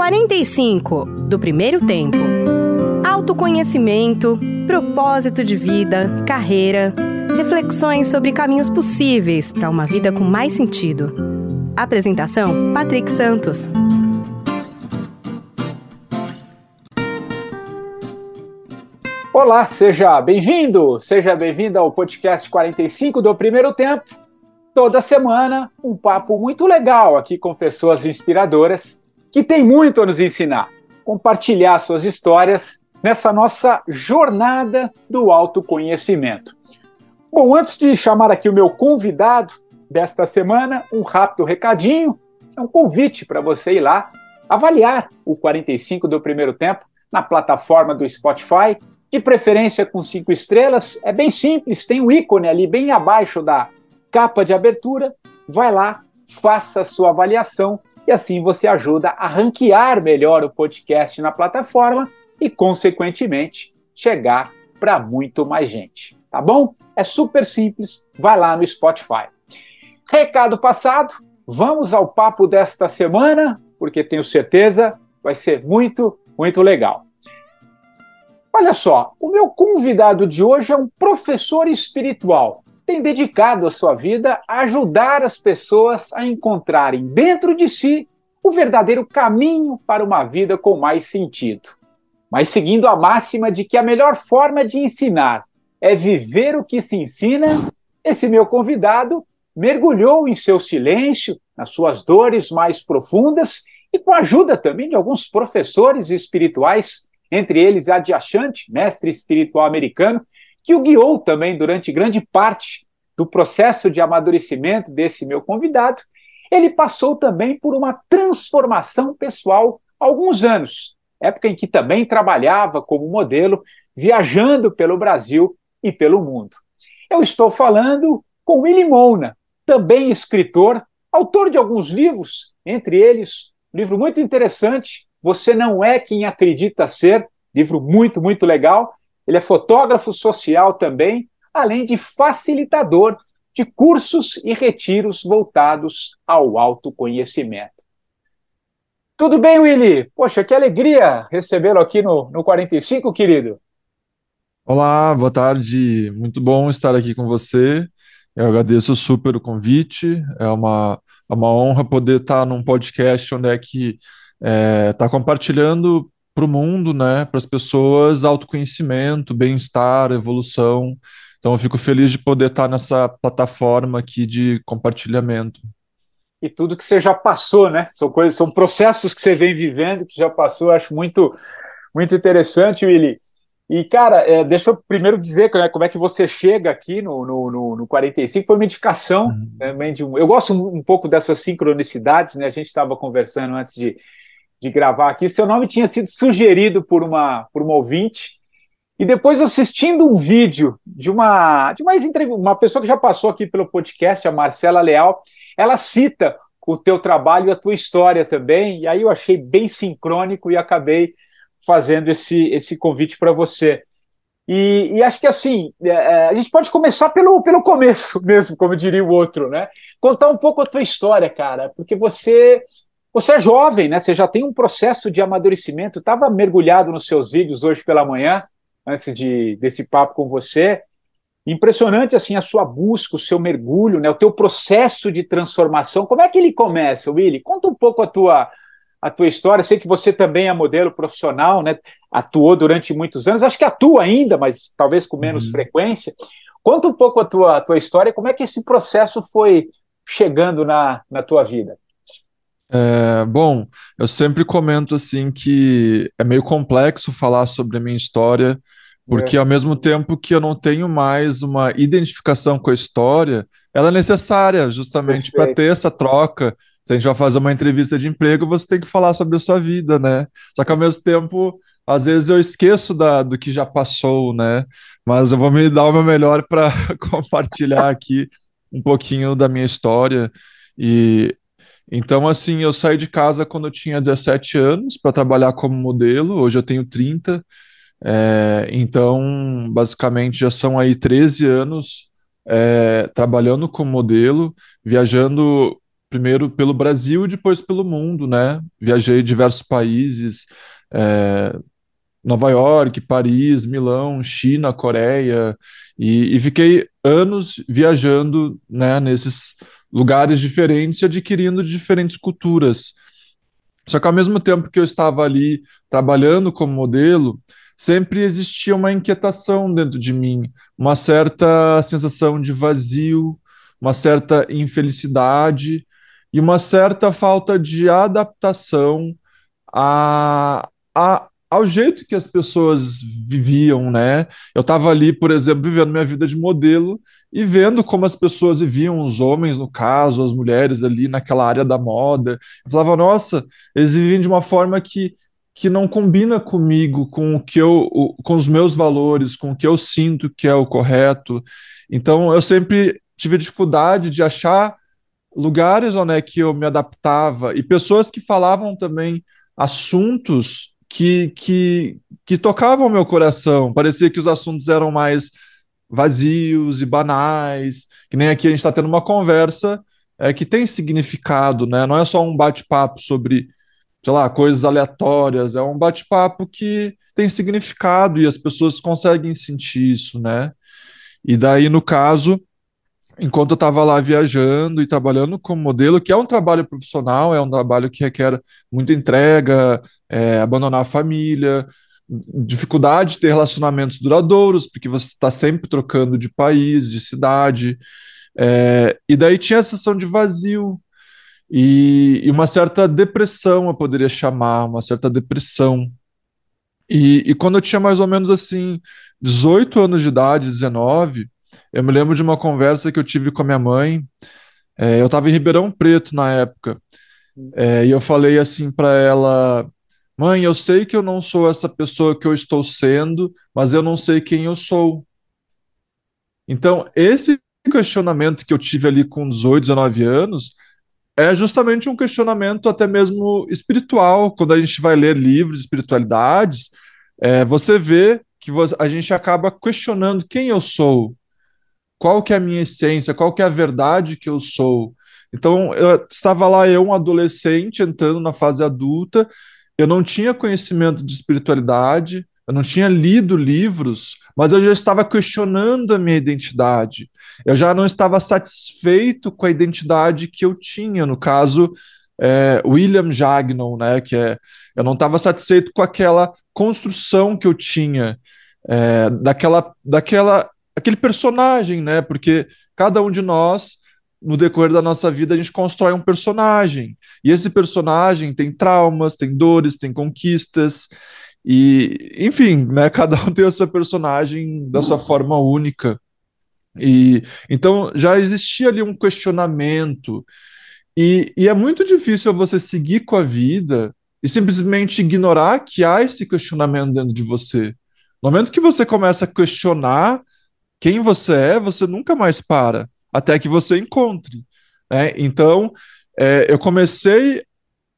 45 do primeiro tempo. Autoconhecimento, propósito de vida, carreira, reflexões sobre caminhos possíveis para uma vida com mais sentido. Apresentação: Patrick Santos. Olá, seja bem-vindo, seja bem-vinda ao podcast 45 do Primeiro Tempo. Toda semana, um papo muito legal aqui com pessoas inspiradoras que têm muito a nos ensinar. Compartilhar suas histórias nessa nossa jornada do autoconhecimento. Bom, antes de chamar aqui o meu convidado desta semana, um rápido recadinho, é um convite para você ir lá avaliar o 45 do primeiro tempo na plataforma do Spotify de preferência com cinco estrelas. É bem simples, tem um ícone ali bem abaixo da capa de abertura. Vai lá, faça a sua avaliação e assim você ajuda a ranquear melhor o podcast na plataforma e, consequentemente, chegar para muito mais gente. Tá bom? É super simples, vai lá no Spotify. Recado passado, vamos ao papo desta semana, porque tenho certeza vai ser muito, muito legal. Olha só, o meu convidado de hoje é um professor espiritual. Tem dedicado a sua vida a ajudar as pessoas a encontrarem dentro de si o verdadeiro caminho para uma vida com mais sentido. Mas seguindo a máxima de que a melhor forma de ensinar é viver o que se ensina, esse meu convidado mergulhou em seu silêncio, nas suas dores mais profundas e com a ajuda também de alguns professores espirituais entre eles Adyashant, mestre espiritual americano, que o guiou também durante grande parte do processo de amadurecimento desse meu convidado. Ele passou também por uma transformação pessoal há alguns anos, época em que também trabalhava como modelo, viajando pelo Brasil e pelo mundo. Eu estou falando com Willy Mona, também escritor, autor de alguns livros, entre eles um livro muito interessante, você Não É Quem Acredita Ser, livro muito, muito legal. Ele é fotógrafo social também, além de facilitador de cursos e retiros voltados ao autoconhecimento. Tudo bem, Willy? Poxa, que alegria recebê-lo aqui no, no 45, querido. Olá, boa tarde. Muito bom estar aqui com você. Eu agradeço super o convite. É uma, é uma honra poder estar num podcast onde é que está é, tá compartilhando para o mundo, né, para as pessoas, autoconhecimento, bem-estar, evolução. Então, eu fico feliz de poder estar nessa plataforma aqui de compartilhamento. E tudo que você já passou, né? São coisas, são processos que você vem vivendo, que já passou, eu acho muito, muito interessante, Willy. E, cara, é, deixa eu primeiro dizer né, como é que você chega aqui no, no, no, no 45. Foi uma indicação uhum. também de um. Eu gosto um pouco dessa sincronicidade, né? A gente estava conversando antes de, de gravar aqui. Seu nome tinha sido sugerido por uma, por uma ouvinte. E depois, assistindo um vídeo de uma, de uma, uma pessoa que já passou aqui pelo podcast, a Marcela Leal, ela cita o teu trabalho e a tua história também. E aí eu achei bem sincrônico e acabei fazendo esse, esse convite para você. E, e, acho que assim, é, é, a gente pode começar pelo, pelo começo mesmo, como diria o outro, né? Contar um pouco a tua história, cara, porque você você é jovem, né? Você já tem um processo de amadurecimento. Estava mergulhado nos seus vídeos hoje pela manhã, antes de desse papo com você. Impressionante assim a sua busca, o seu mergulho, né? O teu processo de transformação. Como é que ele começa, Willy? Conta um pouco a tua a tua história. Sei que você também é modelo profissional, né? Atuou durante muitos anos. Acho que atua ainda, mas talvez com menos uhum. frequência. Conta um pouco a tua, a tua história. Como é que esse processo foi chegando na, na tua vida? É, bom, eu sempre comento assim que é meio complexo falar sobre a minha história, porque é. ao mesmo tempo que eu não tenho mais uma identificação com a história, ela é necessária justamente para ter essa troca. Se a gente vai fazer uma entrevista de emprego, você tem que falar sobre a sua vida, né? Só que ao mesmo tempo, às vezes eu esqueço da, do que já passou, né? Mas eu vou me dar o meu melhor para compartilhar aqui um pouquinho da minha história. E então, assim, eu saí de casa quando eu tinha 17 anos para trabalhar como modelo, hoje eu tenho 30. É, então, basicamente, já são aí 13 anos é, trabalhando como modelo, viajando primeiro pelo Brasil e depois pelo mundo, né? Viajei diversos países, é, Nova York, Paris, Milão, China, Coreia, e, e fiquei anos viajando, né, nesses lugares diferentes e adquirindo diferentes culturas. Só que ao mesmo tempo que eu estava ali trabalhando como modelo, sempre existia uma inquietação dentro de mim, uma certa sensação de vazio, uma certa infelicidade e uma certa falta de adaptação a, a, ao jeito que as pessoas viviam, né? Eu estava ali, por exemplo, vivendo minha vida de modelo e vendo como as pessoas viviam, os homens, no caso, as mulheres ali naquela área da moda. Eu falava, nossa, eles vivem de uma forma que, que não combina comigo, com o que eu, com os meus valores, com o que eu sinto que é o correto. Então, eu sempre tive dificuldade de achar lugares onde é que eu me adaptava e pessoas que falavam também assuntos que, que, que tocavam meu coração. Parecia que os assuntos eram mais vazios e banais, que nem aqui a gente está tendo uma conversa é, que tem significado, né? Não é só um bate-papo sobre, sei lá, coisas aleatórias, é um bate-papo que tem significado e as pessoas conseguem sentir isso, né? E daí, no caso, enquanto eu estava lá viajando e trabalhando como modelo, que é um trabalho profissional, é um trabalho que requer muita entrega, é, abandonar a família, dificuldade de ter relacionamentos duradouros, porque você está sempre trocando de país, de cidade, é, e daí tinha a sensação de vazio e, e, uma certa depressão, eu poderia chamar, uma certa depressão. E, e quando eu tinha mais ou menos assim 18 anos de idade, 19, eu me lembro de uma conversa que eu tive com a minha mãe. É, eu estava em Ribeirão Preto na época. É, e eu falei assim para ela: Mãe, eu sei que eu não sou essa pessoa que eu estou sendo, mas eu não sei quem eu sou. Então, esse questionamento que eu tive ali com 18, 19 anos é justamente um questionamento até mesmo espiritual. Quando a gente vai ler livros de espiritualidades, é, você vê que a gente acaba questionando quem eu sou qual que é a minha essência, qual que é a verdade que eu sou. Então, eu, estava lá eu, um adolescente, entrando na fase adulta, eu não tinha conhecimento de espiritualidade, eu não tinha lido livros, mas eu já estava questionando a minha identidade. Eu já não estava satisfeito com a identidade que eu tinha, no caso, é, William Jagnon, né, que é, eu não estava satisfeito com aquela construção que eu tinha, é, daquela, daquela aquele personagem, né? Porque cada um de nós, no decorrer da nossa vida, a gente constrói um personagem. E esse personagem tem traumas, tem dores, tem conquistas. E, enfim, né? Cada um tem o seu personagem da sua forma única. E então já existia ali um questionamento. E, e é muito difícil você seguir com a vida e simplesmente ignorar que há esse questionamento dentro de você. No momento que você começa a questionar quem você é, você nunca mais para, até que você encontre. Né? Então, é, eu comecei,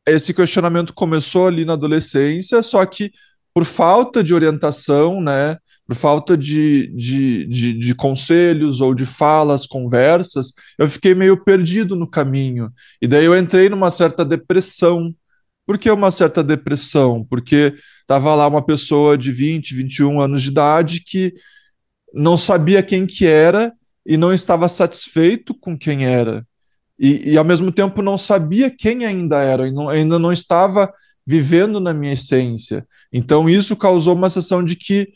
esse questionamento começou ali na adolescência, só que por falta de orientação, né, por falta de, de, de, de, conselhos ou de falas, conversas, eu fiquei meio perdido no caminho. E daí eu entrei numa certa depressão. Por que uma certa depressão? Porque estava lá uma pessoa de 20, 21 anos de idade que não sabia quem que era e não estava satisfeito com quem era. E, e ao mesmo tempo não sabia quem ainda era, e não, ainda não estava vivendo na minha essência. Então isso causou uma sensação de que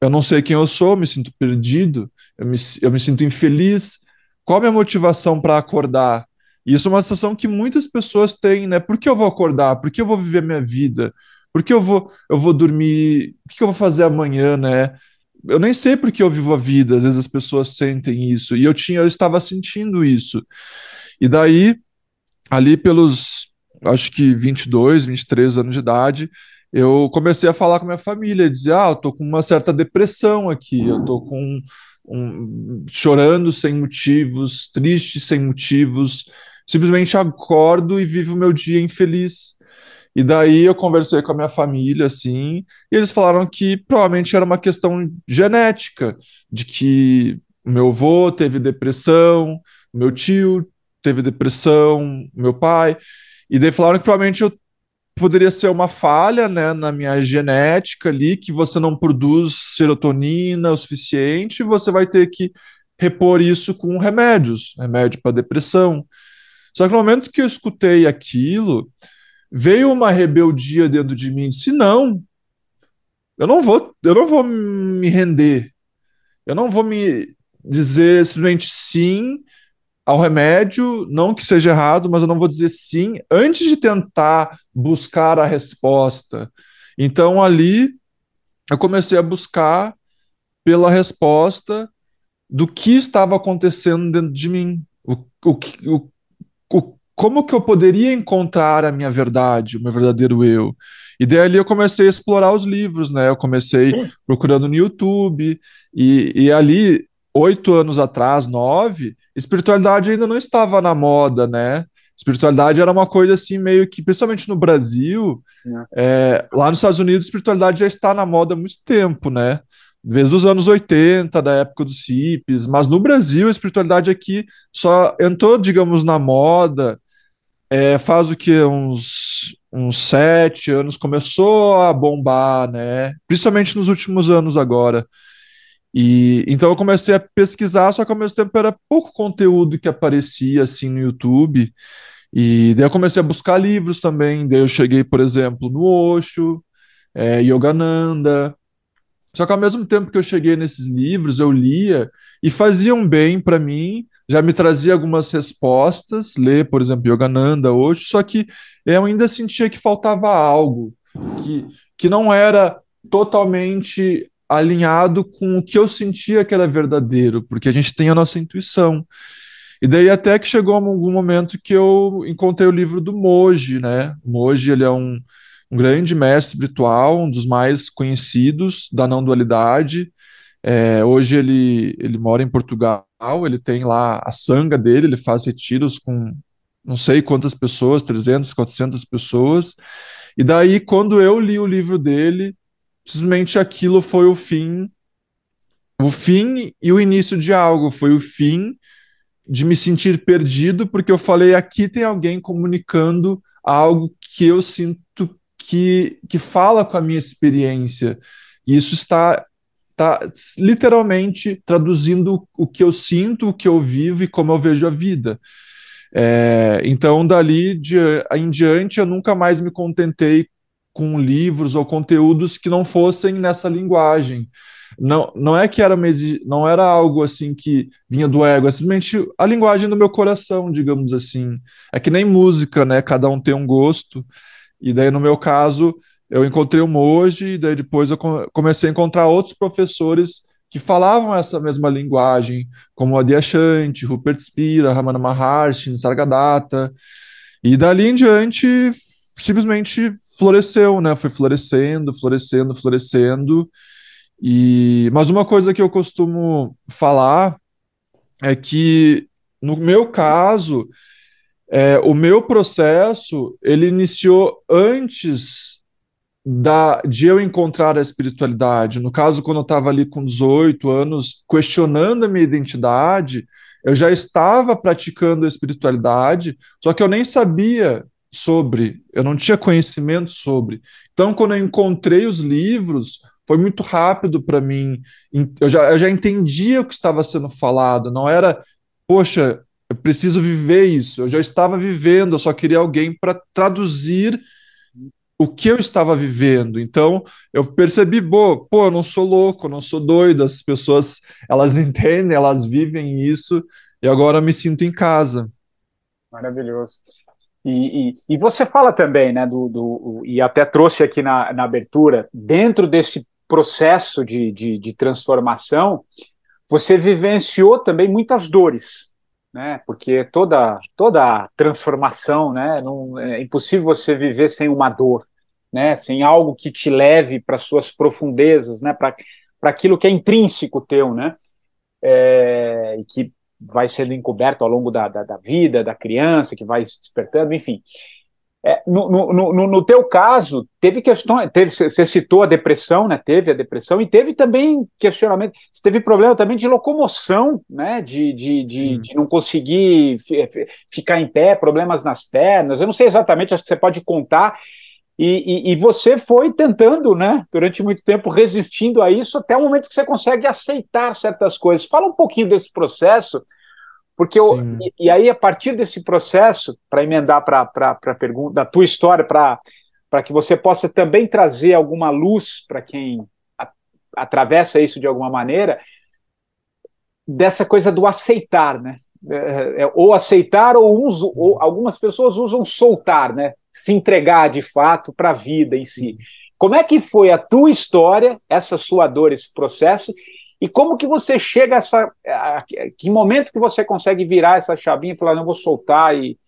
eu não sei quem eu sou, me sinto perdido, eu me, eu me sinto infeliz. Qual a minha motivação para acordar? Isso é uma sensação que muitas pessoas têm, né? Por que eu vou acordar? Por que eu vou viver minha vida? Por que eu vou, eu vou dormir? O que eu vou fazer amanhã, né? Eu nem sei porque eu vivo a vida, às vezes as pessoas sentem isso, e eu tinha, eu estava sentindo isso. E daí, ali pelos, acho que 22, 23 anos de idade, eu comecei a falar com minha família, dizer, ah, eu tô com uma certa depressão aqui, eu tô com um, chorando sem motivos, triste sem motivos, simplesmente acordo e vivo o meu dia infeliz. E daí eu conversei com a minha família, assim, e eles falaram que provavelmente era uma questão genética, de que meu avô teve depressão, meu tio teve depressão, meu pai, e daí falaram que provavelmente eu poderia ser uma falha, né, na minha genética ali, que você não produz serotonina o suficiente, você vai ter que repor isso com remédios, remédio para depressão. Só que no momento que eu escutei aquilo, veio uma rebeldia dentro de mim, disse não, eu não vou, eu não vou me render. Eu não vou me dizer simplesmente sim ao remédio, não que seja errado, mas eu não vou dizer sim antes de tentar buscar a resposta. Então ali eu comecei a buscar pela resposta do que estava acontecendo dentro de mim. O, o, o, o, como que eu poderia encontrar a minha verdade, o meu verdadeiro eu? E daí ali eu comecei a explorar os livros, né? Eu comecei procurando no YouTube, e, e ali, oito anos atrás, nove, espiritualidade ainda não estava na moda, né? Espiritualidade era uma coisa assim, meio que, principalmente no Brasil, é, lá nos Estados Unidos, espiritualidade já está na moda há muito tempo, né? Desde os anos 80, da época dos hippies, mas no Brasil a espiritualidade aqui só entrou, digamos, na moda é, faz o que? Uns, uns sete anos, começou a bombar, né? Principalmente nos últimos anos agora. E então eu comecei a pesquisar, só que ao mesmo tempo era pouco conteúdo que aparecia assim no YouTube. E daí eu comecei a buscar livros também. Daí eu cheguei, por exemplo, no Osho, é, Yogananda. Só que ao mesmo tempo que eu cheguei nesses livros, eu lia e faziam bem para mim, já me trazia algumas respostas, ler, por exemplo, Yogananda hoje, só que eu ainda sentia que faltava algo, que, que não era totalmente alinhado com o que eu sentia que era verdadeiro, porque a gente tem a nossa intuição. E daí até que chegou algum momento que eu encontrei o livro do Moji, né? O Moji, ele é um, um grande mestre espiritual, um dos mais conhecidos da não dualidade, é, hoje ele, ele mora em Portugal, ele tem lá a sanga dele, ele faz retiros com não sei quantas pessoas, 300, 400 pessoas. E daí, quando eu li o livro dele, simplesmente aquilo foi o fim, o fim e o início de algo, foi o fim de me sentir perdido, porque eu falei, aqui tem alguém comunicando algo que eu sinto que, que fala com a minha experiência. E isso está tá literalmente traduzindo o que eu sinto, o que eu vivo e como eu vejo a vida. É, então, dali de, em diante, eu nunca mais me contentei com livros ou conteúdos que não fossem nessa linguagem. Não, não é que era uma, não era algo assim que vinha do ego, é simplesmente a linguagem do meu coração, digamos assim. É que nem música, né? Cada um tem um gosto. E daí, no meu caso, eu encontrei o Moji, e daí depois eu comecei a encontrar outros professores que falavam essa mesma linguagem, como Adyashanti, Rupert Spira, Ramana Maharshi, Nisargadatta, e dali em diante simplesmente floresceu, né? Foi florescendo, florescendo, florescendo. E mas uma coisa que eu costumo falar é que no meu caso, é, o meu processo ele iniciou antes da, de eu encontrar a espiritualidade. No caso, quando eu estava ali com 18 anos, questionando a minha identidade, eu já estava praticando a espiritualidade, só que eu nem sabia sobre, eu não tinha conhecimento sobre. Então, quando eu encontrei os livros, foi muito rápido para mim. Eu já, eu já entendia o que estava sendo falado, não era, poxa, eu preciso viver isso. Eu já estava vivendo, eu só queria alguém para traduzir o que eu estava vivendo. Então, eu percebi, pô, pô, eu não sou louco, eu não sou doido, as pessoas, elas entendem, elas vivem isso, e agora eu me sinto em casa. Maravilhoso. E, e, e você fala também, né, do, do, e até trouxe aqui na, na abertura, dentro desse processo de, de, de transformação, você vivenciou também muitas dores, né? Porque toda toda transformação, né? Não, é impossível você viver sem uma dor, né? Sem algo que te leve para suas profundezas, né? Para aquilo que é intrínseco teu, né? É, e que vai sendo encoberto ao longo da, da, da, vida da criança, que vai se despertando, enfim. É, no, no, no, no, teu caso, teve questões, teve, você citou a depressão, né? Teve a depressão e teve também questionamento, você teve problema também de locomoção, né? De, de, de, de, não conseguir ficar em pé, problemas nas pernas. Eu não sei exatamente, acho que você pode contar. E, e, e você foi tentando, né? Durante muito tempo resistindo a isso até o momento que você consegue aceitar certas coisas. Fala um pouquinho desse processo porque eu, e, e, aí, a partir desse processo, para emendar para a pergunta da tua história, para que você possa também trazer alguma luz para quem a, atravessa isso de alguma maneira, dessa coisa do aceitar, né? É, é, ou aceitar, ou, uso, ou algumas pessoas usam soltar, né? Se entregar de fato para a vida em si. Como é que foi a tua história, essa sua dor, esse processo, e como que você chega a essa. A, que momento que você consegue virar essa chavinha e falar, não vou soltar e,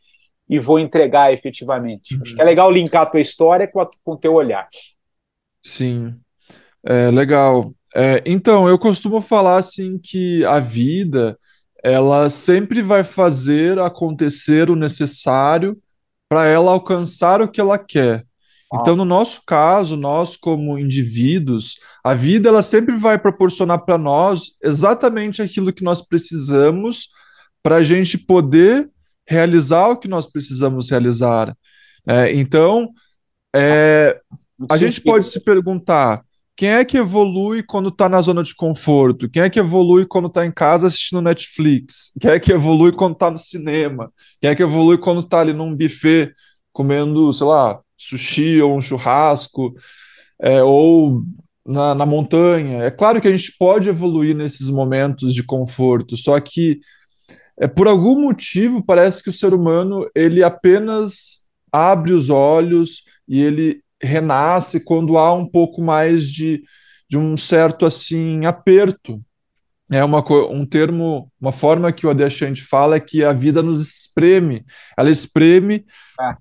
e vou entregar efetivamente? Uhum. Acho que é legal linkar a tua história com, a, com o teu olhar. Sim, é legal. É, então, eu costumo falar assim que a vida ela sempre vai fazer acontecer o necessário para ela alcançar o que ela quer. Então, no nosso caso, nós como indivíduos, a vida ela sempre vai proporcionar para nós exatamente aquilo que nós precisamos para a gente poder realizar o que nós precisamos realizar. É, então, é, a gente pode se perguntar quem é que evolui quando está na zona de conforto? Quem é que evolui quando está em casa assistindo Netflix? Quem é que evolui quando está no cinema? Quem é que evolui quando está ali num buffet comendo, sei lá, sushi ou um churrasco, é, ou na, na montanha. É claro que a gente pode evoluir nesses momentos de conforto, só que é, por algum motivo parece que o ser humano ele apenas abre os olhos e ele renasce quando há um pouco mais de, de um certo assim aperto. É uma, um termo, uma forma que o Adyashanti fala é que a vida nos espreme. Ela espreme ah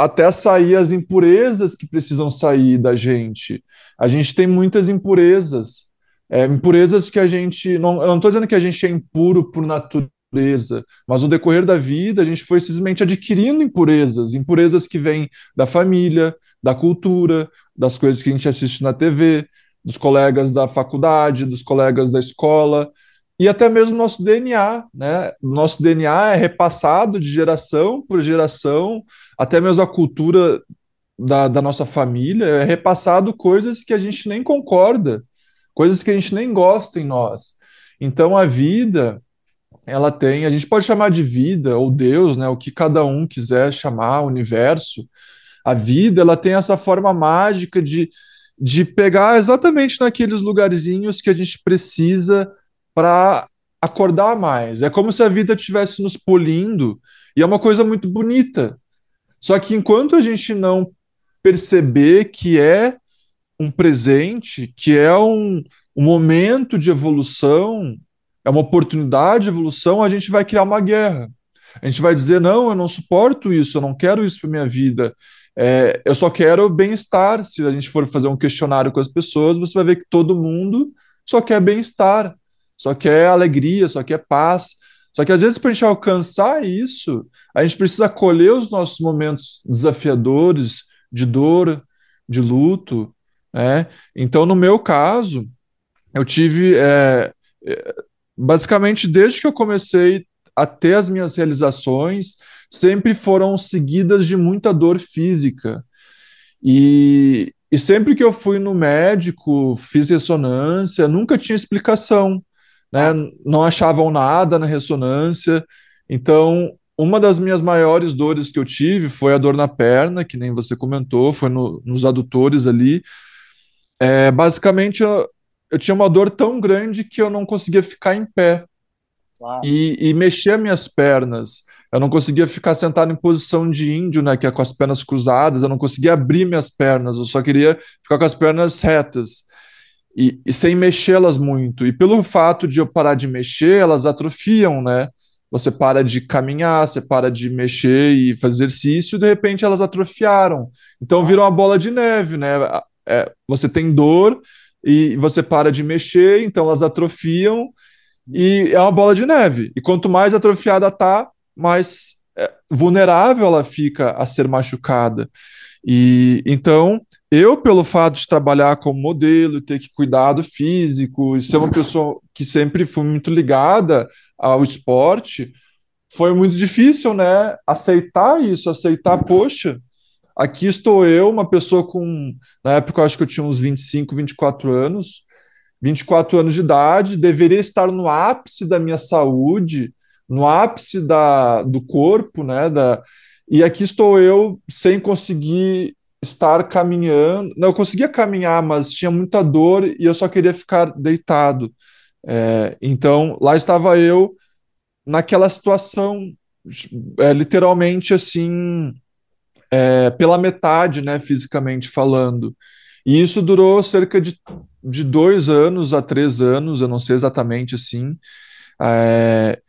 até sair as impurezas que precisam sair da gente. A gente tem muitas impurezas, é, impurezas que a gente. Não, eu não estou dizendo que a gente é impuro por natureza, mas no decorrer da vida a gente foi simplesmente adquirindo impurezas, impurezas que vêm da família, da cultura, das coisas que a gente assiste na TV, dos colegas da faculdade, dos colegas da escola e até mesmo nosso DNA, né? Nosso DNA é repassado de geração por geração, até mesmo a cultura da, da nossa família é repassado coisas que a gente nem concorda, coisas que a gente nem gosta em nós. Então a vida, ela tem, a gente pode chamar de vida ou Deus, né? O que cada um quiser chamar, universo. A vida, ela tem essa forma mágica de, de pegar exatamente naqueles lugarzinhos que a gente precisa para acordar mais. É como se a vida estivesse nos polindo, e é uma coisa muito bonita. Só que enquanto a gente não perceber que é um presente, que é um, um momento de evolução, é uma oportunidade de evolução, a gente vai criar uma guerra. A gente vai dizer: não, eu não suporto isso, eu não quero isso para minha vida. É, eu só quero bem-estar. Se a gente for fazer um questionário com as pessoas, você vai ver que todo mundo só quer bem-estar só quer alegria, só quer paz. Só que às vezes, para a gente alcançar isso, a gente precisa acolher os nossos momentos desafiadores, de dor, de luto. Né? Então, no meu caso, eu tive. É, é, basicamente, desde que eu comecei a ter as minhas realizações, sempre foram seguidas de muita dor física. E, e sempre que eu fui no médico, fiz ressonância, nunca tinha explicação né? Não achavam nada na ressonância. Então, uma das minhas maiores dores que eu tive foi a dor na perna, que nem você comentou, foi no, nos adutores ali. É, basicamente, eu, eu, tinha uma dor tão grande que eu não conseguia ficar em pé e, e mexer minhas pernas. Eu não conseguia ficar sentado em posição de índio, né, que é com as pernas cruzadas. Eu não conseguia abrir minhas pernas. Eu só queria ficar com as pernas retas e, e sem mexê-las muito. E pelo fato de eu parar de mexer, elas atrofiam, né? Você para de caminhar, você para de mexer e fazer exercício, e de repente elas atrofiaram. Então viram uma bola de neve, né? É, você tem dor e você para de mexer, então elas atrofiam e é uma bola de neve. E quanto mais atrofiada tá, mais é, vulnerável ela fica a ser machucada. E então, eu, pelo fato de trabalhar como modelo, ter que cuidar do físico, e ser uma pessoa que sempre foi muito ligada ao esporte, foi muito difícil, né? Aceitar isso, aceitar, poxa, aqui estou eu, uma pessoa com. Na época, eu acho que eu tinha uns 25, 24 anos, 24 anos de idade, deveria estar no ápice da minha saúde, no ápice da, do corpo, né? Da, e aqui estou eu sem conseguir estar caminhando. Não, eu conseguia caminhar, mas tinha muita dor e eu só queria ficar deitado. É, então, lá estava eu naquela situação, é, literalmente assim, é, pela metade, né, fisicamente falando. E isso durou cerca de, de dois anos a três anos, eu não sei exatamente assim. É,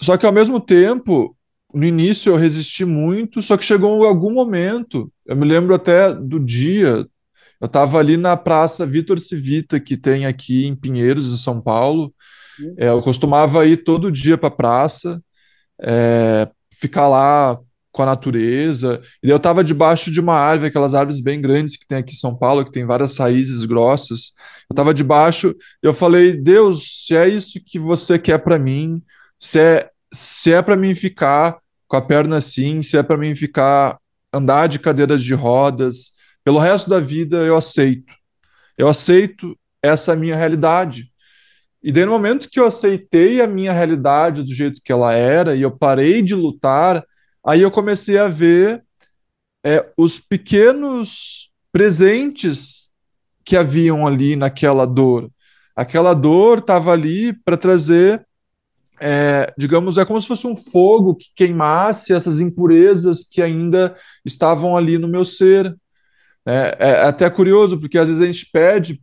só que ao mesmo tempo, no início eu resisti muito, só que chegou algum momento, eu me lembro até do dia, eu estava ali na Praça Vitor Civita, que tem aqui em Pinheiros, em São Paulo. É, eu costumava ir todo dia para a praça, é, ficar lá com a natureza. E eu estava debaixo de uma árvore, aquelas árvores bem grandes que tem aqui em São Paulo, que tem várias raízes grossas. Eu estava debaixo, eu falei: Deus, se é isso que você quer para mim, se é, se é para mim ficar com a perna assim, se é para mim ficar andar de cadeiras de rodas, pelo resto da vida eu aceito. Eu aceito essa minha realidade. E daí, no momento que eu aceitei a minha realidade do jeito que ela era, e eu parei de lutar, aí eu comecei a ver é, os pequenos presentes que haviam ali naquela dor. Aquela dor estava ali para trazer, é, digamos, é como se fosse um fogo que queimasse essas impurezas que ainda estavam ali no meu ser. É, é até curioso, porque às vezes a gente pede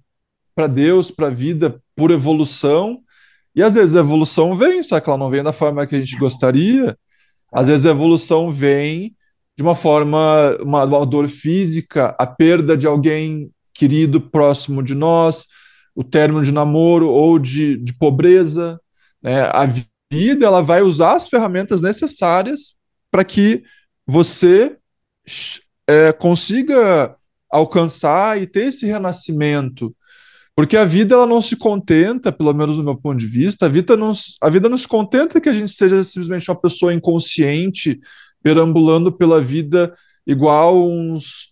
para Deus, para a vida, por evolução, e às vezes a evolução vem, só que ela não vem da forma que a gente gostaria. Às vezes a evolução vem de uma forma, uma, uma dor física, a perda de alguém querido próximo de nós, o término de namoro ou de, de pobreza. Né? A vida ela vai usar as ferramentas necessárias para que você é, consiga alcançar e ter esse renascimento. Porque a vida ela não se contenta, pelo menos do meu ponto de vista, a vida não, a vida não se contenta que a gente seja simplesmente uma pessoa inconsciente, perambulando pela vida igual uns,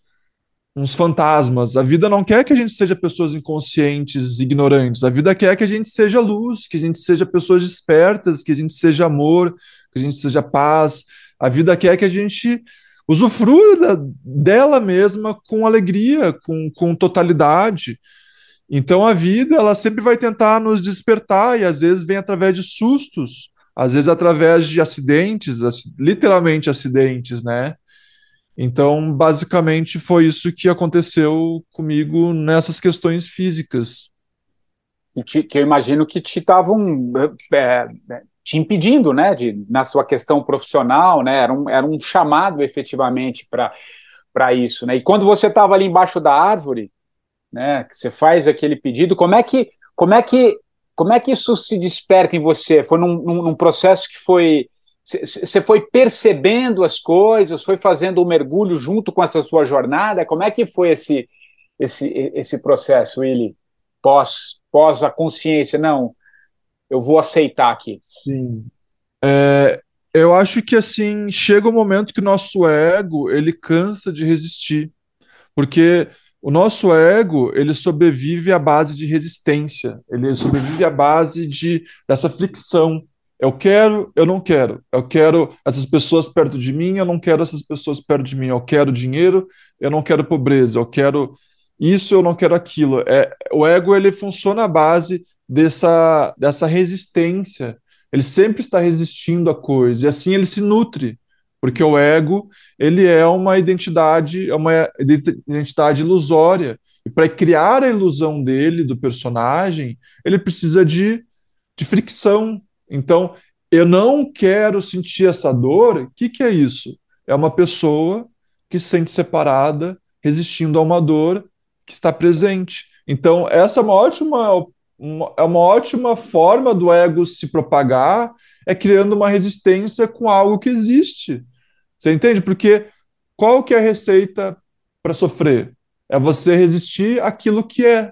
uns fantasmas. A vida não quer que a gente seja pessoas inconscientes, ignorantes. A vida quer que a gente seja luz, que a gente seja pessoas despertas, que a gente seja amor, que a gente seja paz. A vida quer que a gente usufrua dela mesma com alegria, com, com totalidade. Então a vida ela sempre vai tentar nos despertar e às vezes vem através de sustos, às vezes através de acidentes, literalmente acidentes, né? Então, basicamente foi isso que aconteceu comigo nessas questões físicas. Que, eu imagino que te estavam é, é te impedindo, né, de, na sua questão profissional, né, era um, era um chamado efetivamente para isso, né, e quando você estava ali embaixo da árvore, né, que você faz aquele pedido, como é que, como é que, como é que isso se desperta em você? Foi num, num, num processo que foi, você foi percebendo as coisas, foi fazendo um mergulho junto com essa sua jornada, como é que foi esse, esse, esse processo, Willy, pós, pós a consciência, não, eu vou aceitar aqui. Sim. É, eu acho que assim chega o um momento que o nosso ego ele cansa de resistir, porque o nosso ego ele sobrevive à base de resistência, ele sobrevive à base de dessa fricção. Eu quero, eu não quero. Eu quero essas pessoas perto de mim, eu não quero essas pessoas perto de mim. Eu quero dinheiro, eu não quero pobreza. Eu quero isso, eu não quero aquilo. É, o ego ele funciona à base dessa, dessa resistência. Ele sempre está resistindo a coisa, e assim ele se nutre, porque o ego ele é uma identidade, é uma identidade ilusória. E para criar a ilusão dele, do personagem, ele precisa de, de fricção. Então, eu não quero sentir essa dor. O que, que é isso? É uma pessoa que se sente separada, resistindo a uma dor que está presente. Então, essa é uma ótima uma, é uma ótima forma do ego se propagar, é criando uma resistência com algo que existe. Você entende? Porque qual que é a receita para sofrer? É você resistir àquilo que é,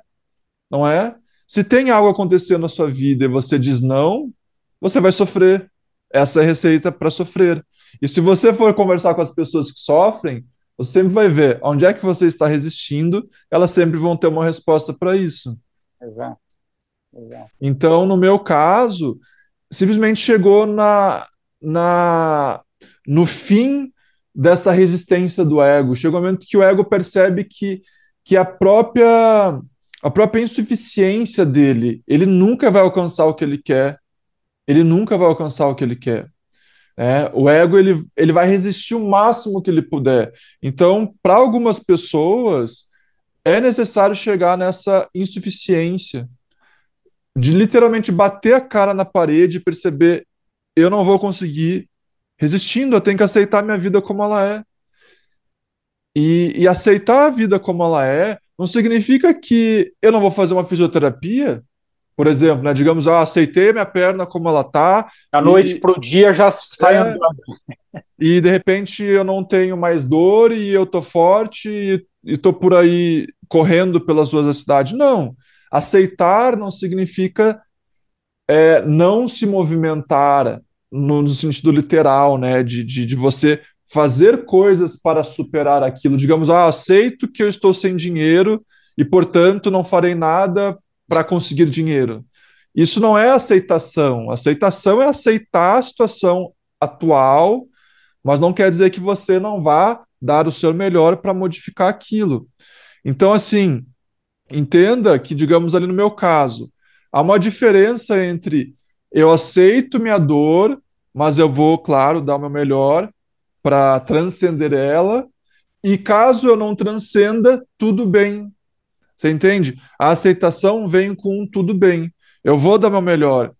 não é? Se tem algo acontecendo na sua vida e você diz não, você vai sofrer. Essa é a receita para sofrer. E se você for conversar com as pessoas que sofrem, você sempre vai ver onde é que você está resistindo, elas sempre vão ter uma resposta para isso. Exato. Exato. Então, no meu caso, simplesmente chegou na, na no fim dessa resistência do ego. Chega um momento que o ego percebe que, que a própria a própria insuficiência dele, ele nunca vai alcançar o que ele quer. Ele nunca vai alcançar o que ele quer. É, o ego ele, ele vai resistir o máximo que ele puder. Então, para algumas pessoas, é necessário chegar nessa insuficiência de literalmente bater a cara na parede e perceber eu não vou conseguir resistindo, eu tenho que aceitar minha vida como ela é. E, e aceitar a vida como ela é não significa que eu não vou fazer uma fisioterapia, por exemplo, né? Digamos, eu aceitei minha perna como ela tá. Da noite para o dia já sai é, andando. E de repente eu não tenho mais dor e eu tô forte e, e tô por aí correndo pelas ruas da cidade. Não. Aceitar não significa é, não se movimentar no, no, sentido literal, né? De, de, de você fazer coisas para superar aquilo. Digamos, ah, aceito que eu estou sem dinheiro e, portanto, não farei nada para conseguir dinheiro. Isso não é aceitação. Aceitação é aceitar a situação atual, mas não quer dizer que você não vá dar o seu melhor para modificar aquilo. Então, assim, entenda que, digamos ali no meu caso, há uma diferença entre eu aceito minha dor, mas eu vou, claro, dar o meu melhor para transcender ela. E caso eu não transcenda, tudo bem. Você entende? A aceitação vem com tudo bem. Eu vou dar meu melhor.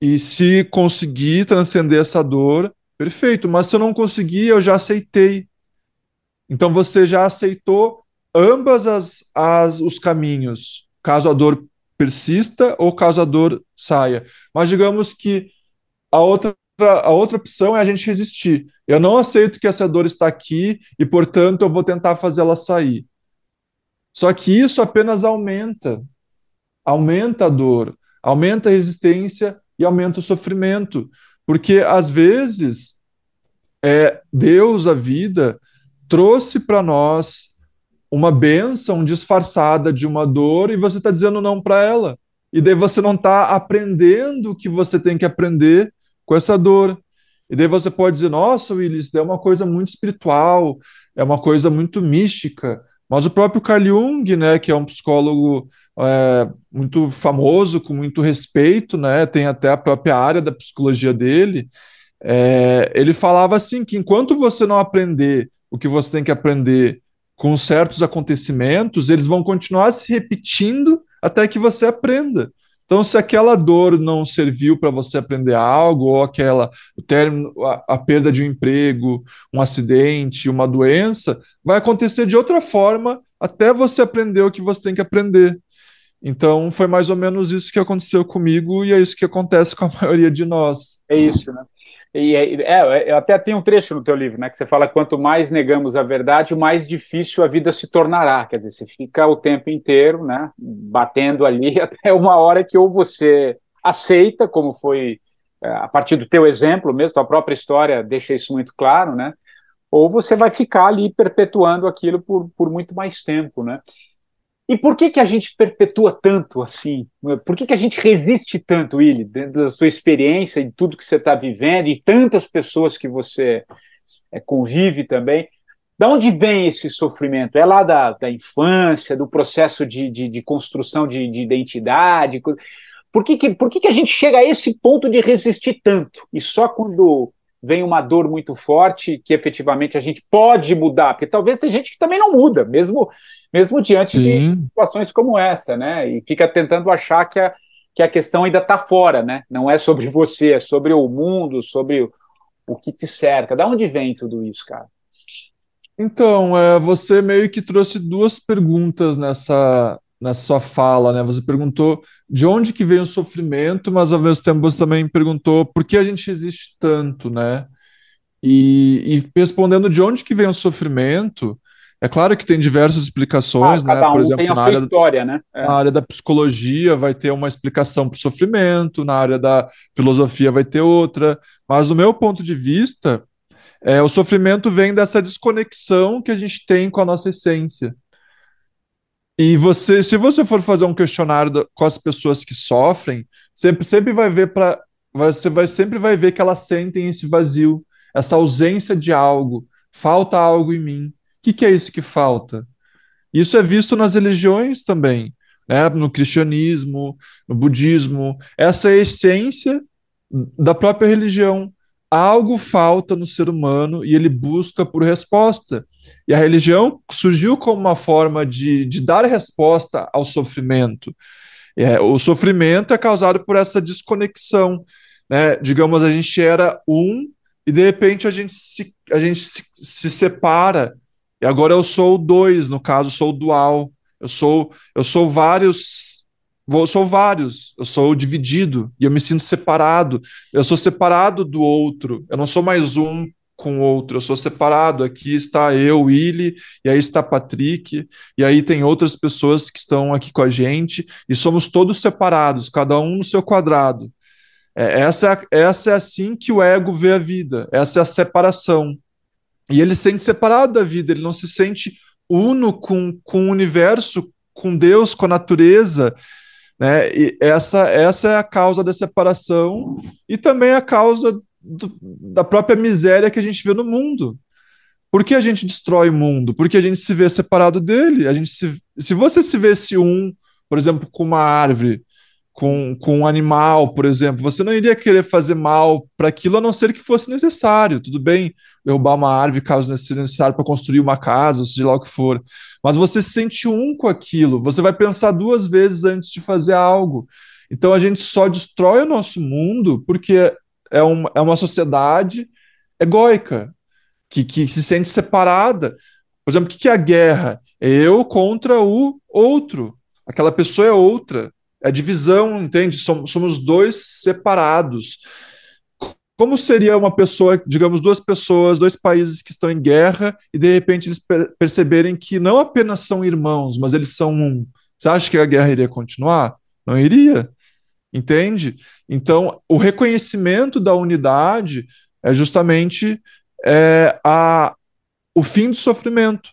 E se conseguir transcender essa dor, perfeito. Mas se eu não conseguir, eu já aceitei. Então você já aceitou ambas as, as os caminhos, caso a dor persista ou caso a dor saia. Mas digamos que a outra a outra opção é a gente resistir. Eu não aceito que essa dor está aqui e, portanto, eu vou tentar fazê-la sair. Só que isso apenas aumenta. Aumenta a dor, aumenta a resistência e aumenta o sofrimento. Porque, às vezes, é, Deus, a vida, trouxe para nós uma bênção disfarçada de uma dor e você está dizendo não para ela. E daí você não está aprendendo o que você tem que aprender com essa dor. E daí você pode dizer, nossa, Willis, é uma coisa muito espiritual, é uma coisa muito mística. Mas o próprio Carl Jung, né, que é um psicólogo é, muito famoso, com muito respeito, né, tem até a própria área da psicologia dele, é, ele falava assim que enquanto você não aprender o que você tem que aprender com certos acontecimentos, eles vão continuar se repetindo até que você aprenda. Então, se aquela dor não serviu para você aprender algo, ou aquela o término, a, a, perda de um emprego, um acidente, uma doença, vai acontecer de outra forma até você aprender o que você tem que aprender. Então, foi mais ou menos isso que aconteceu comigo e é isso que acontece com a maioria de nós. É isso, né? E é, é, até tem um trecho no teu livro, né, que você fala quanto mais negamos a verdade, mais difícil a vida se tornará. Quer dizer, você fica o tempo inteiro, né, batendo ali até uma hora que ou você aceita, como foi é, a partir do teu exemplo mesmo, tua própria história deixa isso muito claro, né, ou você vai ficar ali perpetuando aquilo por, por muito mais tempo, né. E por que, que a gente perpetua tanto assim? Por que, que a gente resiste tanto, Willi, dentro da sua experiência e tudo que você está vivendo e tantas pessoas que você é, convive também? Da onde vem esse sofrimento? É lá da, da infância, do processo de, de, de construção de, de, identidade? Por, que, que, por que, que a gente chega a esse ponto de resistir tanto? E só quando vem uma dor muito forte que efetivamente a gente pode mudar? Porque talvez tem gente que também não muda, mesmo mesmo diante Sim. de situações como essa, né? E fica tentando achar que a, que a questão ainda está fora, né? Não é sobre você, é sobre o mundo, sobre o, o que te cerca. Da onde vem tudo isso, cara? Então, é, você meio que trouxe duas perguntas nessa, nessa sua fala, né? Você perguntou de onde que vem o sofrimento, mas ao mesmo tempo você também perguntou por que a gente existe tanto, né? E, e respondendo de onde que vem o sofrimento, é claro que tem diversas explicações, ah, né? Por um exemplo, na área, história, né? É. na área da psicologia vai ter uma explicação para o sofrimento, na área da filosofia vai ter outra, mas do meu ponto de vista, é, o sofrimento vem dessa desconexão que a gente tem com a nossa essência. E você, se você for fazer um questionário com as pessoas que sofrem, sempre, sempre vai ver para você vai sempre vai ver que elas sentem esse vazio, essa ausência de algo, falta algo em mim que, que é isso que falta? Isso é visto nas religiões também, né? no cristianismo, no budismo. Essa é a essência da própria religião. Algo falta no ser humano e ele busca por resposta. E a religião surgiu como uma forma de, de dar resposta ao sofrimento. É, o sofrimento é causado por essa desconexão. Né? Digamos, a gente era um e de repente a gente se, a gente se, se separa e agora eu sou dois, no caso, sou dual. Eu sou, eu sou vários, eu sou vários, eu sou dividido e eu me sinto separado. Eu sou separado do outro. Eu não sou mais um com outro, eu sou separado. Aqui está eu, Willy, e aí está Patrick, e aí tem outras pessoas que estão aqui com a gente, e somos todos separados, cada um no seu quadrado. É, essa, é, essa é assim que o ego vê a vida, essa é a separação. E ele se sente separado da vida, ele não se sente uno com, com o universo, com Deus, com a natureza. Né? E essa, essa é a causa da separação e também a causa do, da própria miséria que a gente vê no mundo. Por que a gente destrói o mundo? Porque a gente se vê separado dele. A gente se, se você se vê-se um, por exemplo, com uma árvore, com, com um animal, por exemplo, você não iria querer fazer mal para aquilo a não ser que fosse necessário. Tudo bem derrubar uma árvore caso necessário para construir uma casa, ou seja lá o que for. Mas você se sente um com aquilo, você vai pensar duas vezes antes de fazer algo. Então a gente só destrói o nosso mundo porque é uma, é uma sociedade egóica, que, que se sente separada. Por exemplo, o que é a guerra? É eu contra o outro. Aquela pessoa é outra é divisão, entende? Somos, somos dois separados. Como seria uma pessoa, digamos, duas pessoas, dois países que estão em guerra e de repente eles per perceberem que não apenas são irmãos, mas eles são um? Você acha que a guerra iria continuar? Não iria. Entende? Então, o reconhecimento da unidade é justamente é, a, o fim do sofrimento.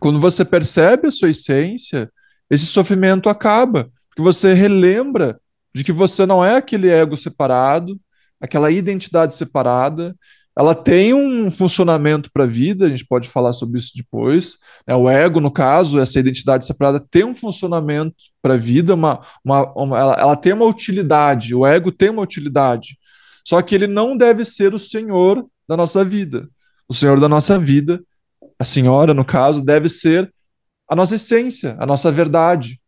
Quando você percebe a sua essência, esse sofrimento acaba que você relembra de que você não é aquele ego separado, aquela identidade separada. Ela tem um funcionamento para a vida, a gente pode falar sobre isso depois. Né? O ego, no caso, essa identidade separada, tem um funcionamento para a vida, uma, uma, uma ela, ela tem uma utilidade, o ego tem uma utilidade. Só que ele não deve ser o senhor da nossa vida. O senhor da nossa vida, a senhora, no caso, deve ser a nossa essência, a nossa verdade.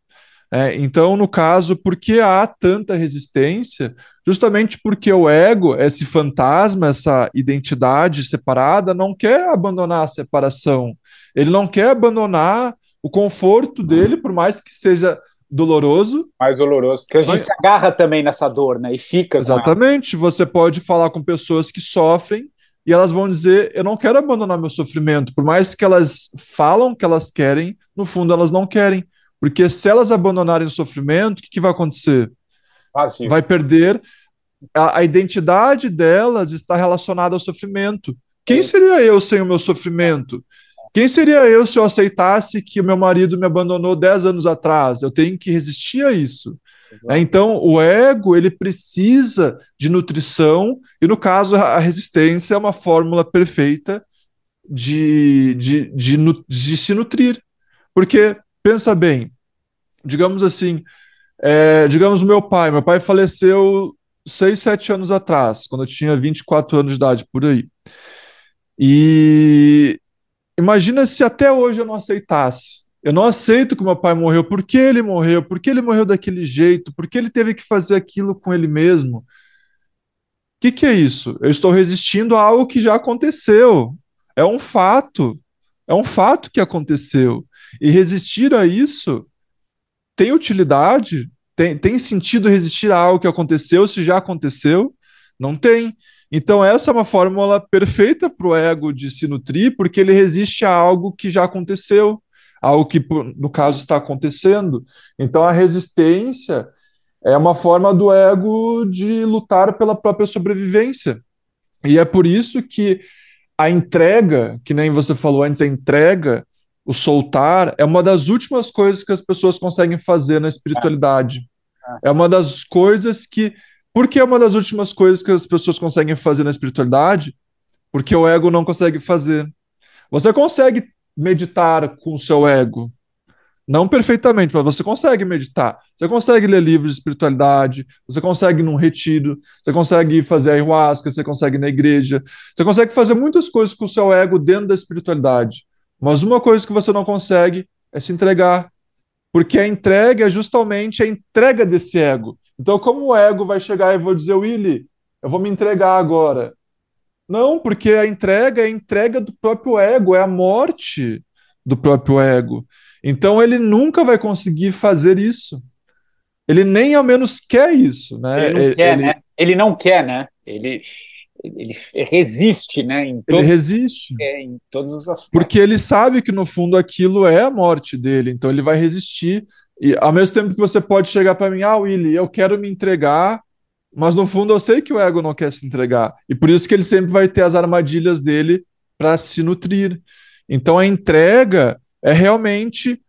É, então, no caso, por que há tanta resistência? Justamente porque o ego, esse fantasma, essa identidade separada, não quer abandonar a separação. Ele não quer abandonar o conforto dele, por mais que seja doloroso. Mais doloroso. Porque a gente Mas... se agarra também nessa dor, né? E fica. Exatamente. Você pode falar com pessoas que sofrem e elas vão dizer: Eu não quero abandonar meu sofrimento. Por mais que elas falam que elas querem, no fundo elas não querem. Porque se elas abandonarem o sofrimento, o que, que vai acontecer? Vai perder. A, a, identidade delas está relacionada ao sofrimento. Quem seria eu sem o meu sofrimento? Quem seria eu se eu aceitasse que o meu marido me abandonou 10 anos atrás? Eu tenho que resistir a isso. É, então, o ego ele precisa de nutrição, e no caso, a resistência é uma fórmula perfeita de, de, de, de, de se nutrir. Porque, pensa bem, digamos assim, é, digamos meu pai, meu pai faleceu seis, sete anos atrás, quando eu tinha 24 anos de idade, por aí. E imagina se até hoje eu não aceitasse. Eu não aceito que meu pai morreu. Por que ele morreu? Por que ele morreu daquele jeito? Por que ele teve que fazer aquilo com ele mesmo? O que, que é isso? Eu estou resistindo a algo que já aconteceu. É um fato. É um fato que aconteceu. E resistir a isso tem utilidade? Tem, tem sentido resistir a algo que aconteceu se já aconteceu? Não tem. Então, essa é uma fórmula perfeita para o ego de se nutrir, porque ele resiste a algo que já aconteceu, algo que, no caso, está acontecendo. Então, a resistência é uma forma do ego de lutar pela própria sobrevivência. E é por isso que a entrega, que nem você falou antes, a entrega, o soltar, é uma das últimas coisas que as pessoas conseguem fazer na espiritualidade. É uma das coisas que porque é uma das últimas coisas que as pessoas conseguem fazer na espiritualidade, porque o ego não consegue fazer. Você consegue meditar com o seu ego. Não perfeitamente, mas você consegue meditar. Você consegue ler livros de espiritualidade, você consegue ir num retiro, você consegue fazer ayahuasca, você consegue ir na igreja, você consegue fazer muitas coisas com o seu ego dentro da espiritualidade. Mas uma coisa que você não consegue é se entregar. Porque a entrega é justamente a entrega desse ego. Então, como o ego vai chegar e vou dizer, Willy, eu vou me entregar agora? Não, porque a entrega é a entrega do próprio ego, é a morte do próprio ego. Então, ele nunca vai conseguir fazer isso. Ele nem ao menos quer isso, né? Ele não quer, ele... né? Ele não quer, né? Ele, ele resiste, né? Em todos, ele resiste. É, em todos os aspectos. Porque ele sabe que no fundo aquilo é a morte dele, então ele vai resistir e ao mesmo tempo que você pode chegar para mim, ah, Willy, eu quero me entregar, mas no fundo eu sei que o ego não quer se entregar. E por isso que ele sempre vai ter as armadilhas dele para se nutrir. Então a entrega é realmente.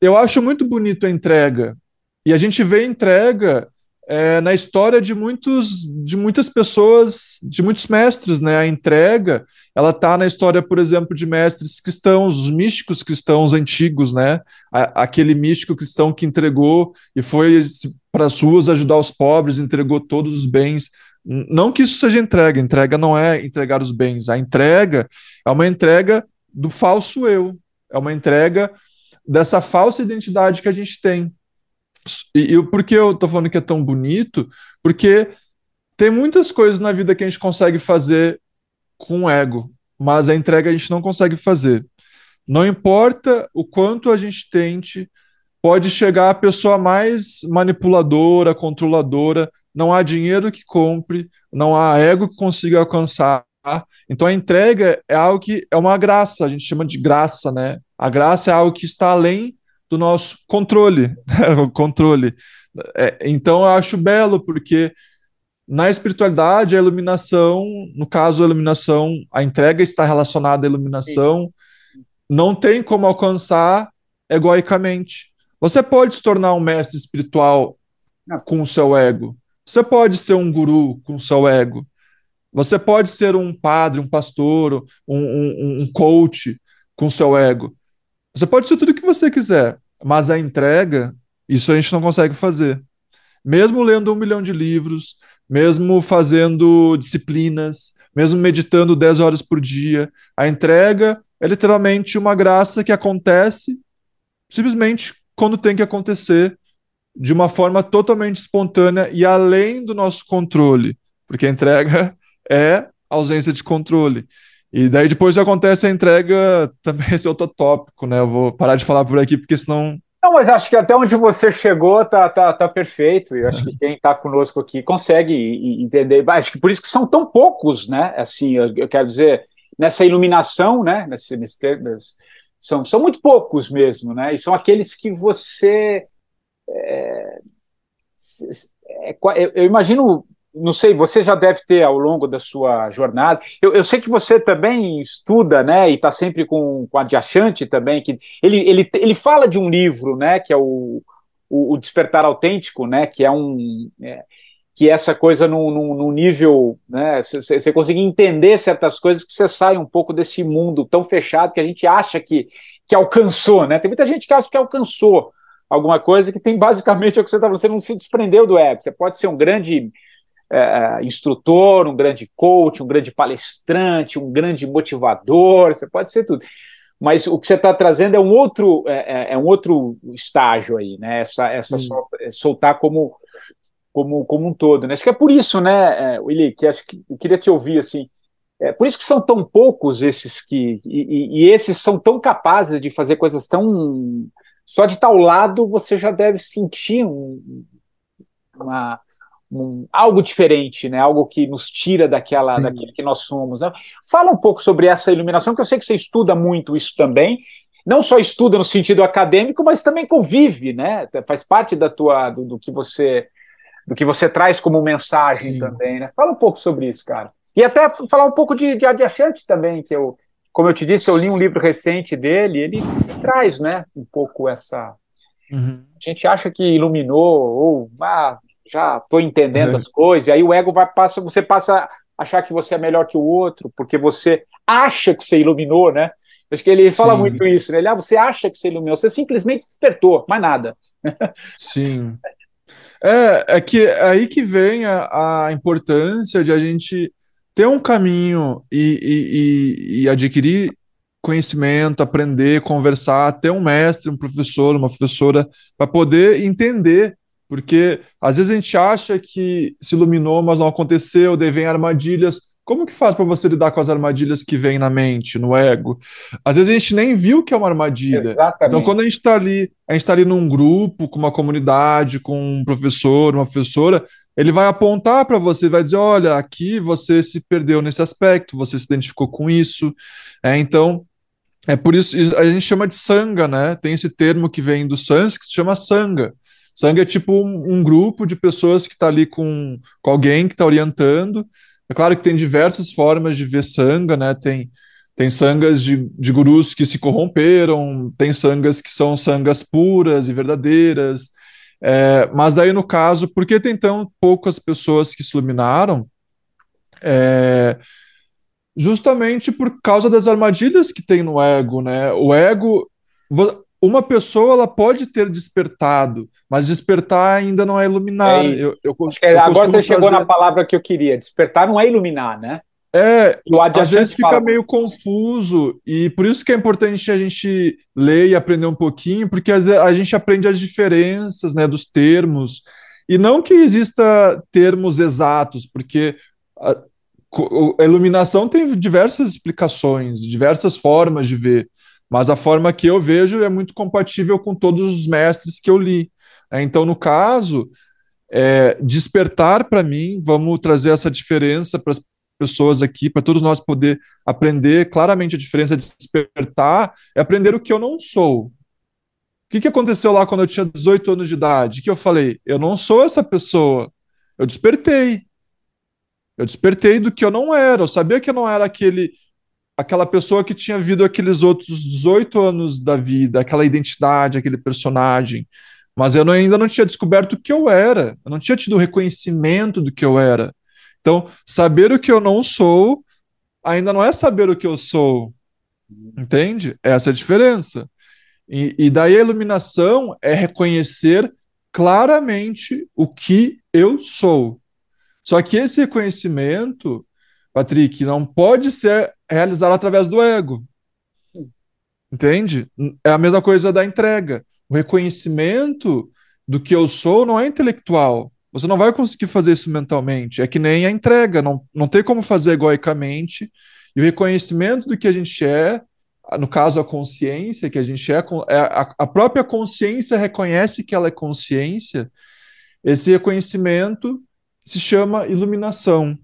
Eu acho muito bonito a entrega. E a gente vê a entrega é, na história de muitos de muitas pessoas, de muitos mestres, né? A entrega, ela está na história, por exemplo, de mestres cristãos, os místicos cristãos antigos, né? A, aquele místico cristão que entregou e foi para as ruas ajudar os pobres, entregou todos os bens. Não que isso seja entrega, entrega não é entregar os bens, a entrega é uma entrega do falso eu, é uma entrega dessa falsa identidade que a gente tem. E, e por que eu tô falando que é tão bonito? Porque tem muitas coisas na vida que a gente consegue fazer com ego, mas a entrega a gente não consegue fazer. Não importa o quanto a gente tente, pode chegar a pessoa mais manipuladora, controladora, não há dinheiro que compre, não há ego que consiga alcançar. Então a entrega é algo que é uma graça, a gente chama de graça, né? A graça é algo que está além do nosso controle, né? o controle. É, então eu acho belo porque na espiritualidade a iluminação, no caso a iluminação, a entrega está relacionada à iluminação, Sim. não tem como alcançar egoicamente. Você pode se tornar um mestre espiritual com o seu ego. Você pode ser um guru com o seu ego. Você pode ser um padre, um pastor, um, um, um coach com o seu ego. Você pode ser tudo o que você quiser, mas a entrega, isso a gente não consegue fazer. Mesmo lendo um milhão de livros, mesmo fazendo disciplinas, mesmo meditando 10 horas por dia, a entrega é literalmente uma graça que acontece simplesmente quando tem que acontecer, de uma forma totalmente espontânea e além do nosso controle, porque a entrega é ausência de controle. E daí depois acontece a entrega, também esse é outro tópico, né? Eu vou parar de falar por aqui, porque senão. Não, mas acho que até onde você chegou tá, tá, tá perfeito. E acho que quem está conosco aqui consegue entender. Acho que por isso que são tão poucos, né? Assim, eu, eu quero dizer, nessa iluminação, né? Nesse, nesse, são, são muito poucos mesmo, né? E são aqueles que você. É, é, eu imagino não sei, você já deve ter ao longo da sua jornada. Eu, eu sei que você também estuda, né? E está sempre com, com a Diachante também, que ele, ele, ele fala de um livro, né? Que é o, o, o Despertar Autêntico, né? Que é um. É, que é essa coisa num, num nível, né? Você conseguir entender certas coisas que você sai um pouco desse mundo tão fechado que a gente acha que, que alcançou, né? Tem muita gente que acha que alcançou alguma coisa que tem basicamente o que você está falando, você não se desprendeu do ego. Você pode ser um grande é, é, instrutor, um grande coach, um grande palestrante, um grande motivador, você pode ser tudo. Mas o que você está trazendo é um outro é, é, é, um outro estágio aí, né? Essa, essa sol, é, soltar como, como, como um todo. Né? Acho que é por isso, né, Willi, que acho que eu queria te ouvir assim. É por isso que são tão poucos esses que. E, e, e esses são tão capazes de fazer coisas tão só de estar ao lado você já deve sentir um, uma, um, algo diferente, né? Algo que nos tira daquela, daquilo que nós somos. Né? Fala um pouco sobre essa iluminação, que eu sei que você estuda muito isso também. Não só estuda no sentido acadêmico, mas também convive, né? Faz parte da tua, do, do que você do que você traz como mensagem Sim. também, né? Fala um pouco sobre isso, cara. E até falar um pouco de, de também, que eu, como eu te disse, eu li um livro recente dele, ele traz, né, um pouco essa. Uhum. A gente acha que iluminou, ou ah, já estou entendendo uhum. as coisas, e aí o ego vai passa, você passa a achar que você é melhor que o outro, porque você acha que você iluminou, né? Acho que ele fala Sim. muito isso, né? Ele, ah, você acha que você iluminou, você simplesmente despertou, mais nada. Sim. É, é que é aí que vem a, a importância de a gente ter um caminho e, e, e, e adquirir conhecimento, aprender, conversar, ter um mestre, um professor, uma professora, para poder entender. Porque às vezes a gente acha que se iluminou, mas não aconteceu, daí vem armadilhas. Como que faz para você lidar com as armadilhas que vêm na mente, no ego? Às vezes a gente nem viu que é uma armadilha. Exatamente. Então, quando a gente está ali, a gente está ali num grupo, com uma comunidade, com um professor, uma professora, ele vai apontar para você, vai dizer: olha, aqui você se perdeu nesse aspecto, você se identificou com isso. É, então, é por isso a gente chama de sanga, né? Tem esse termo que vem do sânscrito, chama sanga. Sanga é tipo um, um grupo de pessoas que está ali com, com alguém que está orientando. É claro que tem diversas formas de ver sanga, né? Tem, tem sangas de, de gurus que se corromperam, tem sangas que são sangas puras e verdadeiras. É, mas daí, no caso, por que tem tão poucas pessoas que se iluminaram? É, justamente por causa das armadilhas que tem no ego, né? O ego, uma pessoa ela pode ter despertado, mas despertar ainda não é iluminar. É eu, eu, eu agora você chegou na palavra que eu queria. Despertar não é iluminar, né? É, às vezes fica fala... meio confuso, e por isso que é importante a gente ler e aprender um pouquinho, porque a gente aprende as diferenças né, dos termos, e não que exista termos exatos, porque a, a iluminação tem diversas explicações, diversas formas de ver, mas a forma que eu vejo é muito compatível com todos os mestres que eu li. É, então, no caso, é, despertar para mim, vamos trazer essa diferença para as pessoas aqui, para todos nós poder aprender claramente a diferença de despertar, é aprender o que eu não sou. O que, que aconteceu lá quando eu tinha 18 anos de idade? Que eu falei? Eu não sou essa pessoa. Eu despertei. Eu despertei do que eu não era. Eu sabia que eu não era aquele aquela pessoa que tinha vivido aqueles outros 18 anos da vida, aquela identidade, aquele personagem. Mas eu não, ainda não tinha descoberto o que eu era. Eu não tinha tido reconhecimento do que eu era. Então, saber o que eu não sou ainda não é saber o que eu sou. Entende? Essa é a diferença. E, e daí a iluminação é reconhecer claramente o que eu sou. Só que esse reconhecimento, Patrick, não pode ser realizado através do ego. Entende? É a mesma coisa da entrega. O reconhecimento do que eu sou não é intelectual. Você não vai conseguir fazer isso mentalmente. É que nem a entrega, não, não tem como fazer egoicamente. E o reconhecimento do que a gente é, no caso a consciência, que a gente é, é a, a própria consciência reconhece que ela é consciência. Esse reconhecimento se chama iluminação.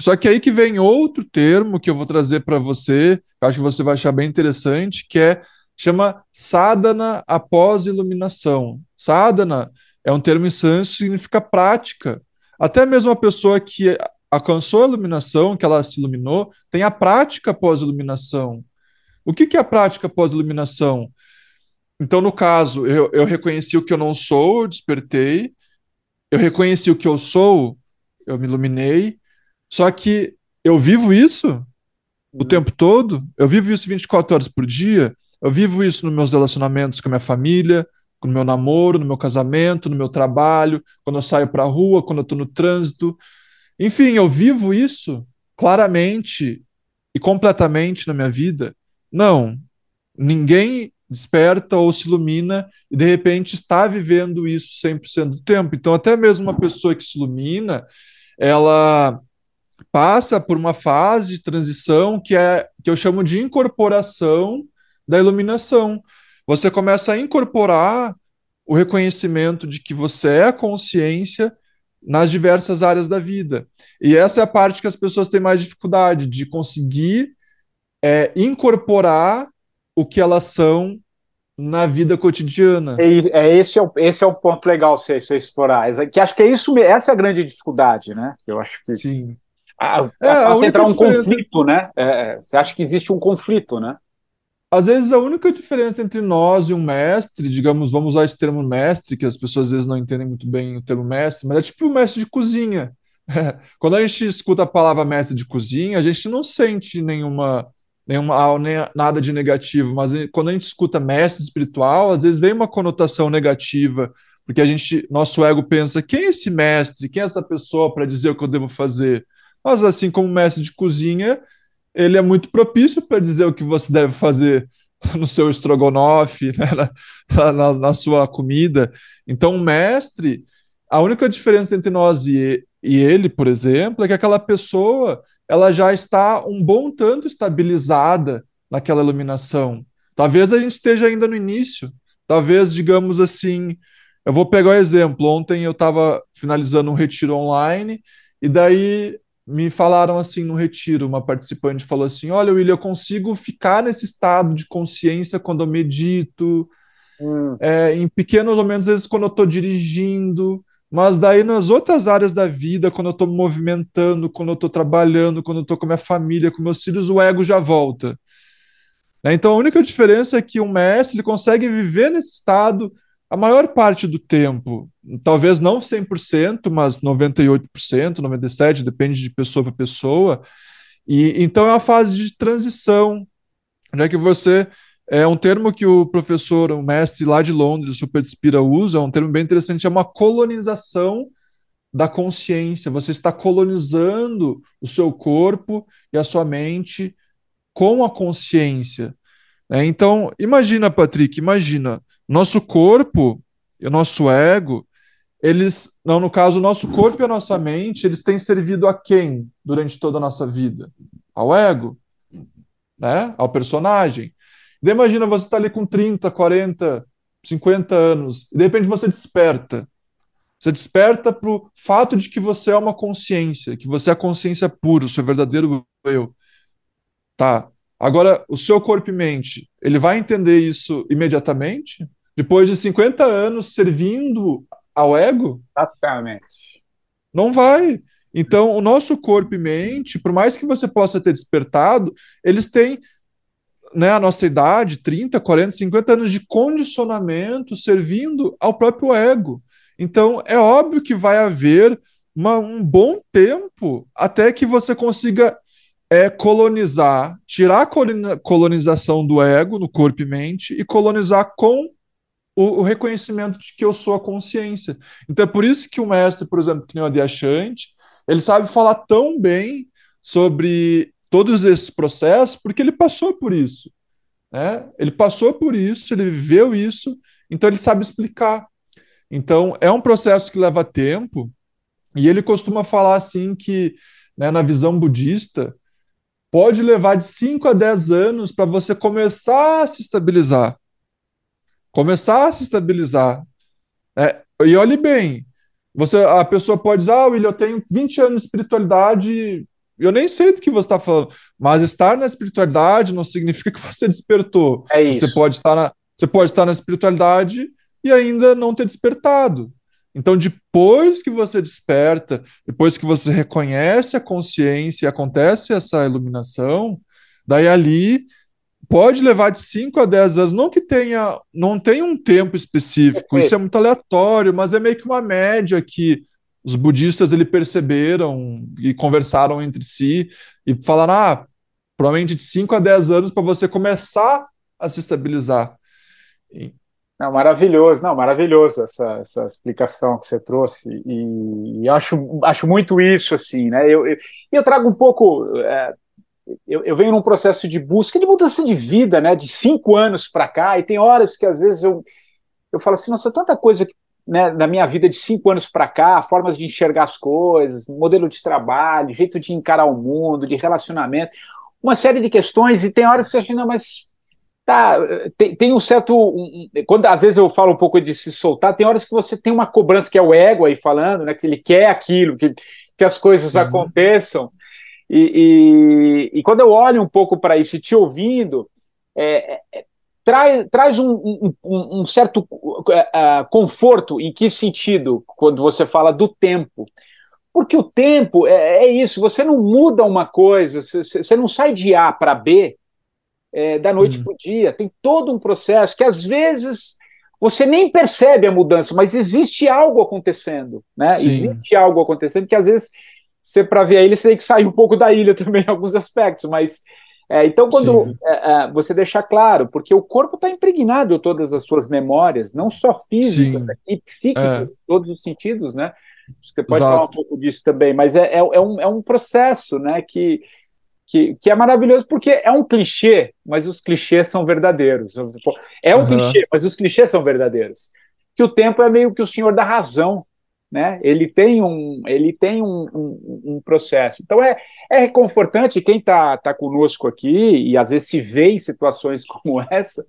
Só que aí que vem outro termo que eu vou trazer para você, que acho que você vai achar bem interessante, que é chama sadhana após iluminação. Sadhana é um termo em sânscrito significa prática. Até mesmo a pessoa que alcançou a iluminação, que ela se iluminou, tem a prática pós-iluminação. O que, que é a prática pós-iluminação? Então, no caso, eu, eu reconheci o que eu não sou, eu despertei. Eu reconheci o que eu sou, eu me iluminei. Só que eu vivo isso o uhum. tempo todo, eu vivo isso 24 horas por dia, eu vivo isso nos meus relacionamentos com a minha família, no meu namoro, no meu casamento, no meu trabalho, quando eu saio para a rua, quando eu estou no trânsito. Enfim, eu vivo isso claramente e completamente na minha vida. Não, ninguém desperta ou se ilumina e de repente está vivendo isso 100% do tempo. Então, até mesmo uma pessoa que se ilumina, ela passa por uma fase de transição que é que eu chamo de incorporação da iluminação. você começa a incorporar o reconhecimento de que você é a consciência nas diversas áreas da vida. E essa é a parte que as pessoas têm mais dificuldade de conseguir é, incorporar o que elas são na vida cotidiana. É, é esse, é o, esse é um ponto legal você, você explorar. Que acho que é isso, essa é a grande dificuldade, né? Eu acho que sim. A, é, a, a entrar um conflito, né? É, é, você acha que existe um conflito, né? Às vezes a única diferença entre nós e um mestre, digamos, vamos usar esse termo mestre, que as pessoas às vezes não entendem muito bem o termo mestre, mas é tipo o mestre de cozinha. Quando a gente escuta a palavra mestre de cozinha, a gente não sente nenhuma nenhuma, nem, nada de negativo, mas quando a gente escuta mestre espiritual, às vezes vem uma conotação negativa, porque a gente, nosso ego pensa, quem é esse mestre? Quem é essa pessoa para dizer o que eu devo fazer? Mas assim como mestre de cozinha, ele é muito propício para dizer o que você deve fazer no seu estrogonofe, né, na, na, na, sua comida. Então, o mestre, a única diferença entre nós e, e ele, por exemplo, é que aquela pessoa ela já está um bom tanto estabilizada naquela iluminação. Talvez a gente esteja ainda no início. Talvez, digamos assim, eu vou pegar o um exemplo. Ontem eu estava finalizando um retiro online e daí me falaram assim no retiro, uma participante falou assim: "Olha, William, eu consigo ficar nesse estado de consciência quando eu medito, hum. é, em pequenos momentos, às vezes quando eu estou dirigindo, mas daí nas outras áreas da vida, quando eu estou me movimentando, quando eu estou trabalhando, quando eu estou com minha família, com meus filhos, o ego já volta. Né? Então a única diferença é que um mestre ele consegue viver nesse estado a maior parte do tempo. Talvez não 100%, mas 98%, 97%, depende de pessoa para pessoa. E então é uma fase de transição, já que você é um termo que o professor, o mestre lá de Londres, o Super Spira, usa, é um termo bem interessante, é uma colonização da consciência. Você está colonizando o seu corpo e a sua mente com a consciência. É, então, imagina, Patrick, imagina, nosso corpo e o nosso ego, eles, não, no caso, o nosso corpo e a nossa mente, eles têm servido a quem durante toda a nossa vida? Ao ego, né? Ao personagem. Daí imagina você está ali com 30, 40, 50 anos, e de repente você desperta. Você desperta para o fato de que você é uma consciência, que você é a consciência pura, o seu verdadeiro eu. Tá. Agora, o seu corpo e mente, ele vai entender isso imediatamente? Depois de 50 anos servindo ao ego? Exatamente. Não vai. Então, o nosso corpo e mente, por mais que você possa ter despertado, eles têm né, a nossa idade, 30, 40, 50 anos de condicionamento servindo ao próprio ego. Então, é óbvio que vai haver uma, um bom tempo até que você consiga é, colonizar, tirar a colonização do ego no corpo e mente e colonizar com o, o, reconhecimento de que eu sou a consciência. Então, é por isso que o mestre, por exemplo, que nem o Adyashant, ele sabe falar tão bem sobre todos esses processos porque ele passou por isso. Né? Ele passou por isso, ele viveu isso, então ele sabe explicar. Então é um processo que leva tempo e ele costuma falar assim que, né, na visão budista, pode levar de 5 a 10 anos para você começar a se estabilizar. Começar a se estabilizar. É, e olhe bem, você, a pessoa pode dizer, ah, William, eu tenho 20 anos de espiritualidade eu nem sei do que você está falando, mas estar na espiritualidade não significa que você despertou. É isso. Você pode estar na, você pode estar na espiritualidade e ainda não ter despertado. Então, depois que você desperta, depois que você reconhece a consciência e acontece essa iluminação, daí ali pode levar de 5 a 10 anos, não que tenha, não tem um tempo específico, isso é muito aleatório, mas é meio que uma média que os budistas ele perceberam e conversaram entre si e falaram: ah, provavelmente de 5 a 10 anos para você começar a se estabilizar. E... Não, maravilhoso, não, maravilhoso essa, essa explicação que você trouxe, e, e acho, acho muito isso, assim, né? Eu, eu, eu trago um pouco. É, eu, eu, venho num processo de busca de mudança de vida, né? De cinco anos para cá, e tem horas que às vezes eu, eu falo assim, nossa, tanta coisa que né, na minha vida de cinco anos para cá, formas de enxergar as coisas, modelo de trabalho, jeito de encarar o mundo, de relacionamento, uma série de questões, e tem horas que você acha, não, mas tá, tem, tem um certo. Um, quando às vezes eu falo um pouco de se soltar, tem horas que você tem uma cobrança que é o ego aí falando, né? Que ele quer aquilo, que, que as coisas uhum. aconteçam. E, e, e, quando eu olho um pouco para isso e te ouvindo, é, é, traz, traz um, um, um certo uh, conforto. Em que sentido? Quando você fala do tempo. Porque o tempo é, é isso, você não muda uma coisa, você, você não sai de A para B é, da noite hum. para o dia. Tem todo um processo que às vezes você nem percebe a mudança, mas existe algo acontecendo, né? Sim. Existe algo acontecendo que às vezes você para ver a ilha você tem que sair um pouco da ilha também em alguns aspectos, mas é, então quando é, é, você deixar claro, porque o corpo está impregnado de todas as suas memórias, não só físicas Sim. e psíquicas, é. todos os sentidos, né? Você pode Exato. falar um pouco disso também, mas é, é, é, um, é um processo, né? Que que, que é maravilhoso porque é um clichê, mas os clichês são verdadeiros. É um uhum. clichê, mas os clichês são verdadeiros. Que o tempo é meio que o senhor da razão, né? Ele tem um, ele tem um, um, um processo. Então é, é reconfortante quem está tá conosco aqui e às vezes se vê em situações como essa.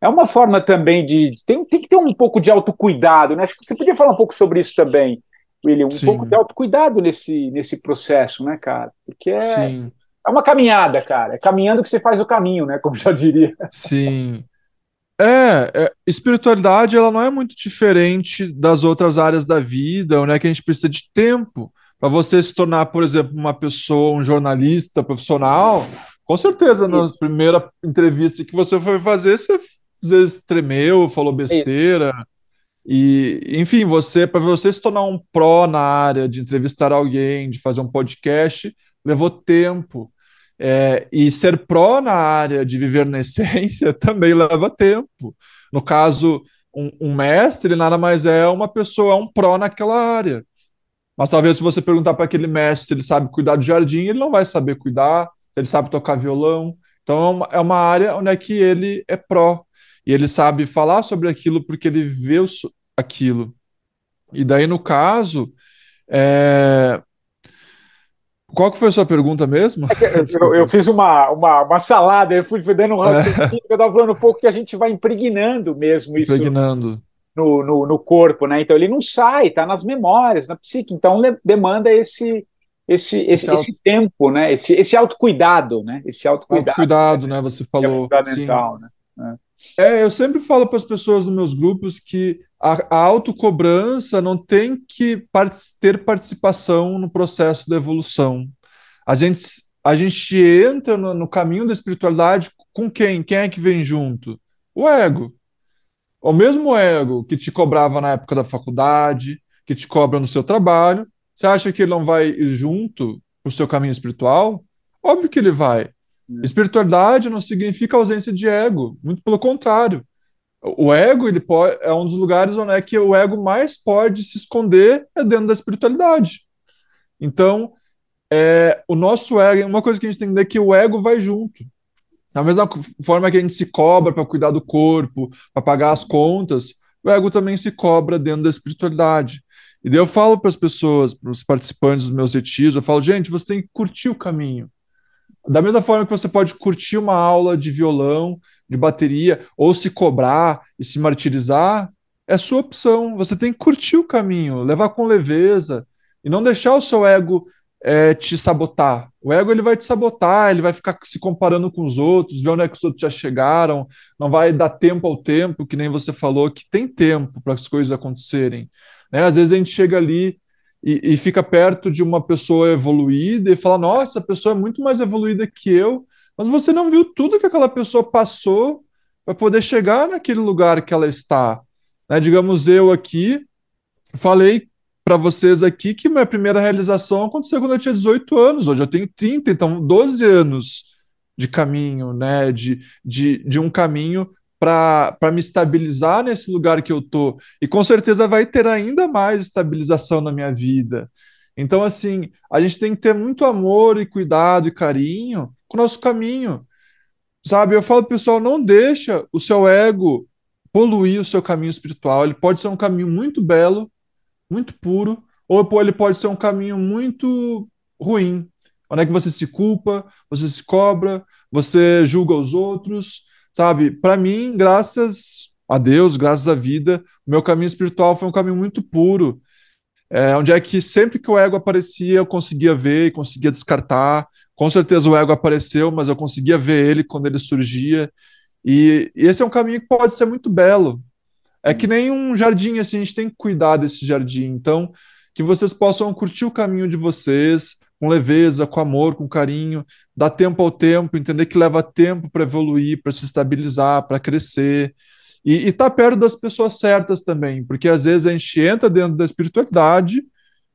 É uma forma também de tem, tem que ter um pouco de autocuidado, né? Acho que você podia falar um pouco sobre isso também, William, um Sim. pouco de autocuidado nesse nesse processo, né, cara? Porque é Sim é uma caminhada, cara. É caminhando que você faz o caminho, né? Como já diria. Sim. É, é, espiritualidade ela não é muito diferente das outras áreas da vida, né? Que a gente precisa de tempo para você se tornar, por exemplo, uma pessoa, um jornalista profissional. Com certeza, na primeira entrevista que você foi fazer, você às vezes tremeu, falou besteira. Isso. E, enfim, você para você se tornar um pró na área de entrevistar alguém, de fazer um podcast, levou tempo. É, e ser pró na área de viver na essência também leva tempo. No caso, um, um mestre nada mais é uma pessoa, é um pró naquela área. Mas talvez se você perguntar para aquele mestre se ele sabe cuidar do jardim, ele não vai saber cuidar, se ele sabe tocar violão. Então é uma, é uma área onde é que ele é pró. E ele sabe falar sobre aquilo porque ele vê aquilo. E daí, no caso, é, qual que foi a sua pergunta mesmo? É eu, eu, fiz uma, uma, uma, salada, eu fui, fui dando um é. raciocínio, é. eu estava falando um pouco que a gente vai impregnando mesmo isso impregnando. No, no, no, corpo, né? Então ele não sai, está nas memórias, na psique, então demanda esse esse, esse, esse, auto... esse tempo, né? Esse, esse autocuidado, né? Esse autocuidado. Autocuidado, né? Você falou. É fundamental, Sim. né? É. é, eu sempre falo para as pessoas nos meus grupos que a, a autocobrança não tem que part ter participação no processo da evolução. A gente, a gente entra no, no caminho da espiritualidade com quem? Quem é que vem junto? O ego. O mesmo ego que te cobrava na época da faculdade, que te cobra no seu trabalho. Você acha que ele não vai ir junto para o seu caminho espiritual? Óbvio que ele vai. É. Espiritualidade não significa ausência de ego, muito pelo contrário. O ego ele pode, é um dos lugares onde é que o ego mais pode se esconder é dentro da espiritualidade. Então, é, o nosso ego, uma coisa que a gente tem que entender é que o ego vai junto. Da mesma forma que a gente se cobra para cuidar do corpo, para pagar as contas, o ego também se cobra dentro da espiritualidade. E daí eu falo para as pessoas, para os participantes dos meus retiros, eu falo, gente, você tem que curtir o caminho. Da mesma forma que você pode curtir uma aula de violão, de bateria, ou se cobrar e se martirizar, é sua opção. Você tem que curtir o caminho, levar com leveza e não deixar o seu ego é, te sabotar. O ego ele vai te sabotar, ele vai ficar se comparando com os outros, ver onde é que os outros já chegaram, não vai dar tempo ao tempo, que nem você falou, que tem tempo para as coisas acontecerem. Né? Às vezes a gente chega ali e, e, fica perto de uma pessoa evoluída e fala: Nossa, a pessoa é muito mais evoluída que eu, mas você não viu tudo que aquela pessoa passou para poder chegar naquele lugar que ela está. Né? Digamos, eu aqui falei para vocês aqui que minha primeira realização aconteceu quando eu tinha 18 anos, hoje eu tenho 30, então 12 anos de caminho, né? De, de, de um caminho para me estabilizar nesse lugar que eu tô. E com certeza vai ter ainda mais estabilização na minha vida. Então, assim, a gente tem que ter muito amor e cuidado e carinho com o nosso caminho. Sabe? Eu falo, pessoal, não deixa o seu ego poluir o seu caminho espiritual. Ele pode ser um caminho muito belo, muito puro, ou ele pode ser um caminho muito ruim, onde é que você se culpa, você se cobra, você julga os outros, sabe? Para mim, graças a Deus, graças à vida, o meu caminho espiritual foi um caminho muito puro, é, onde é que sempre que o ego aparecia, eu conseguia ver e conseguia descartar. Com certeza o ego apareceu, mas eu conseguia ver ele quando ele surgia. E, e esse é um caminho que pode ser muito belo. É que nem um jardim, assim, a gente tem que cuidar desse jardim. Então, que vocês possam curtir o caminho de vocês com leveza, com amor, com carinho, dar tempo ao tempo, entender que leva tempo para evoluir, para se estabilizar, para crescer. E estar tá perto das pessoas certas também, porque às vezes a gente entra dentro da espiritualidade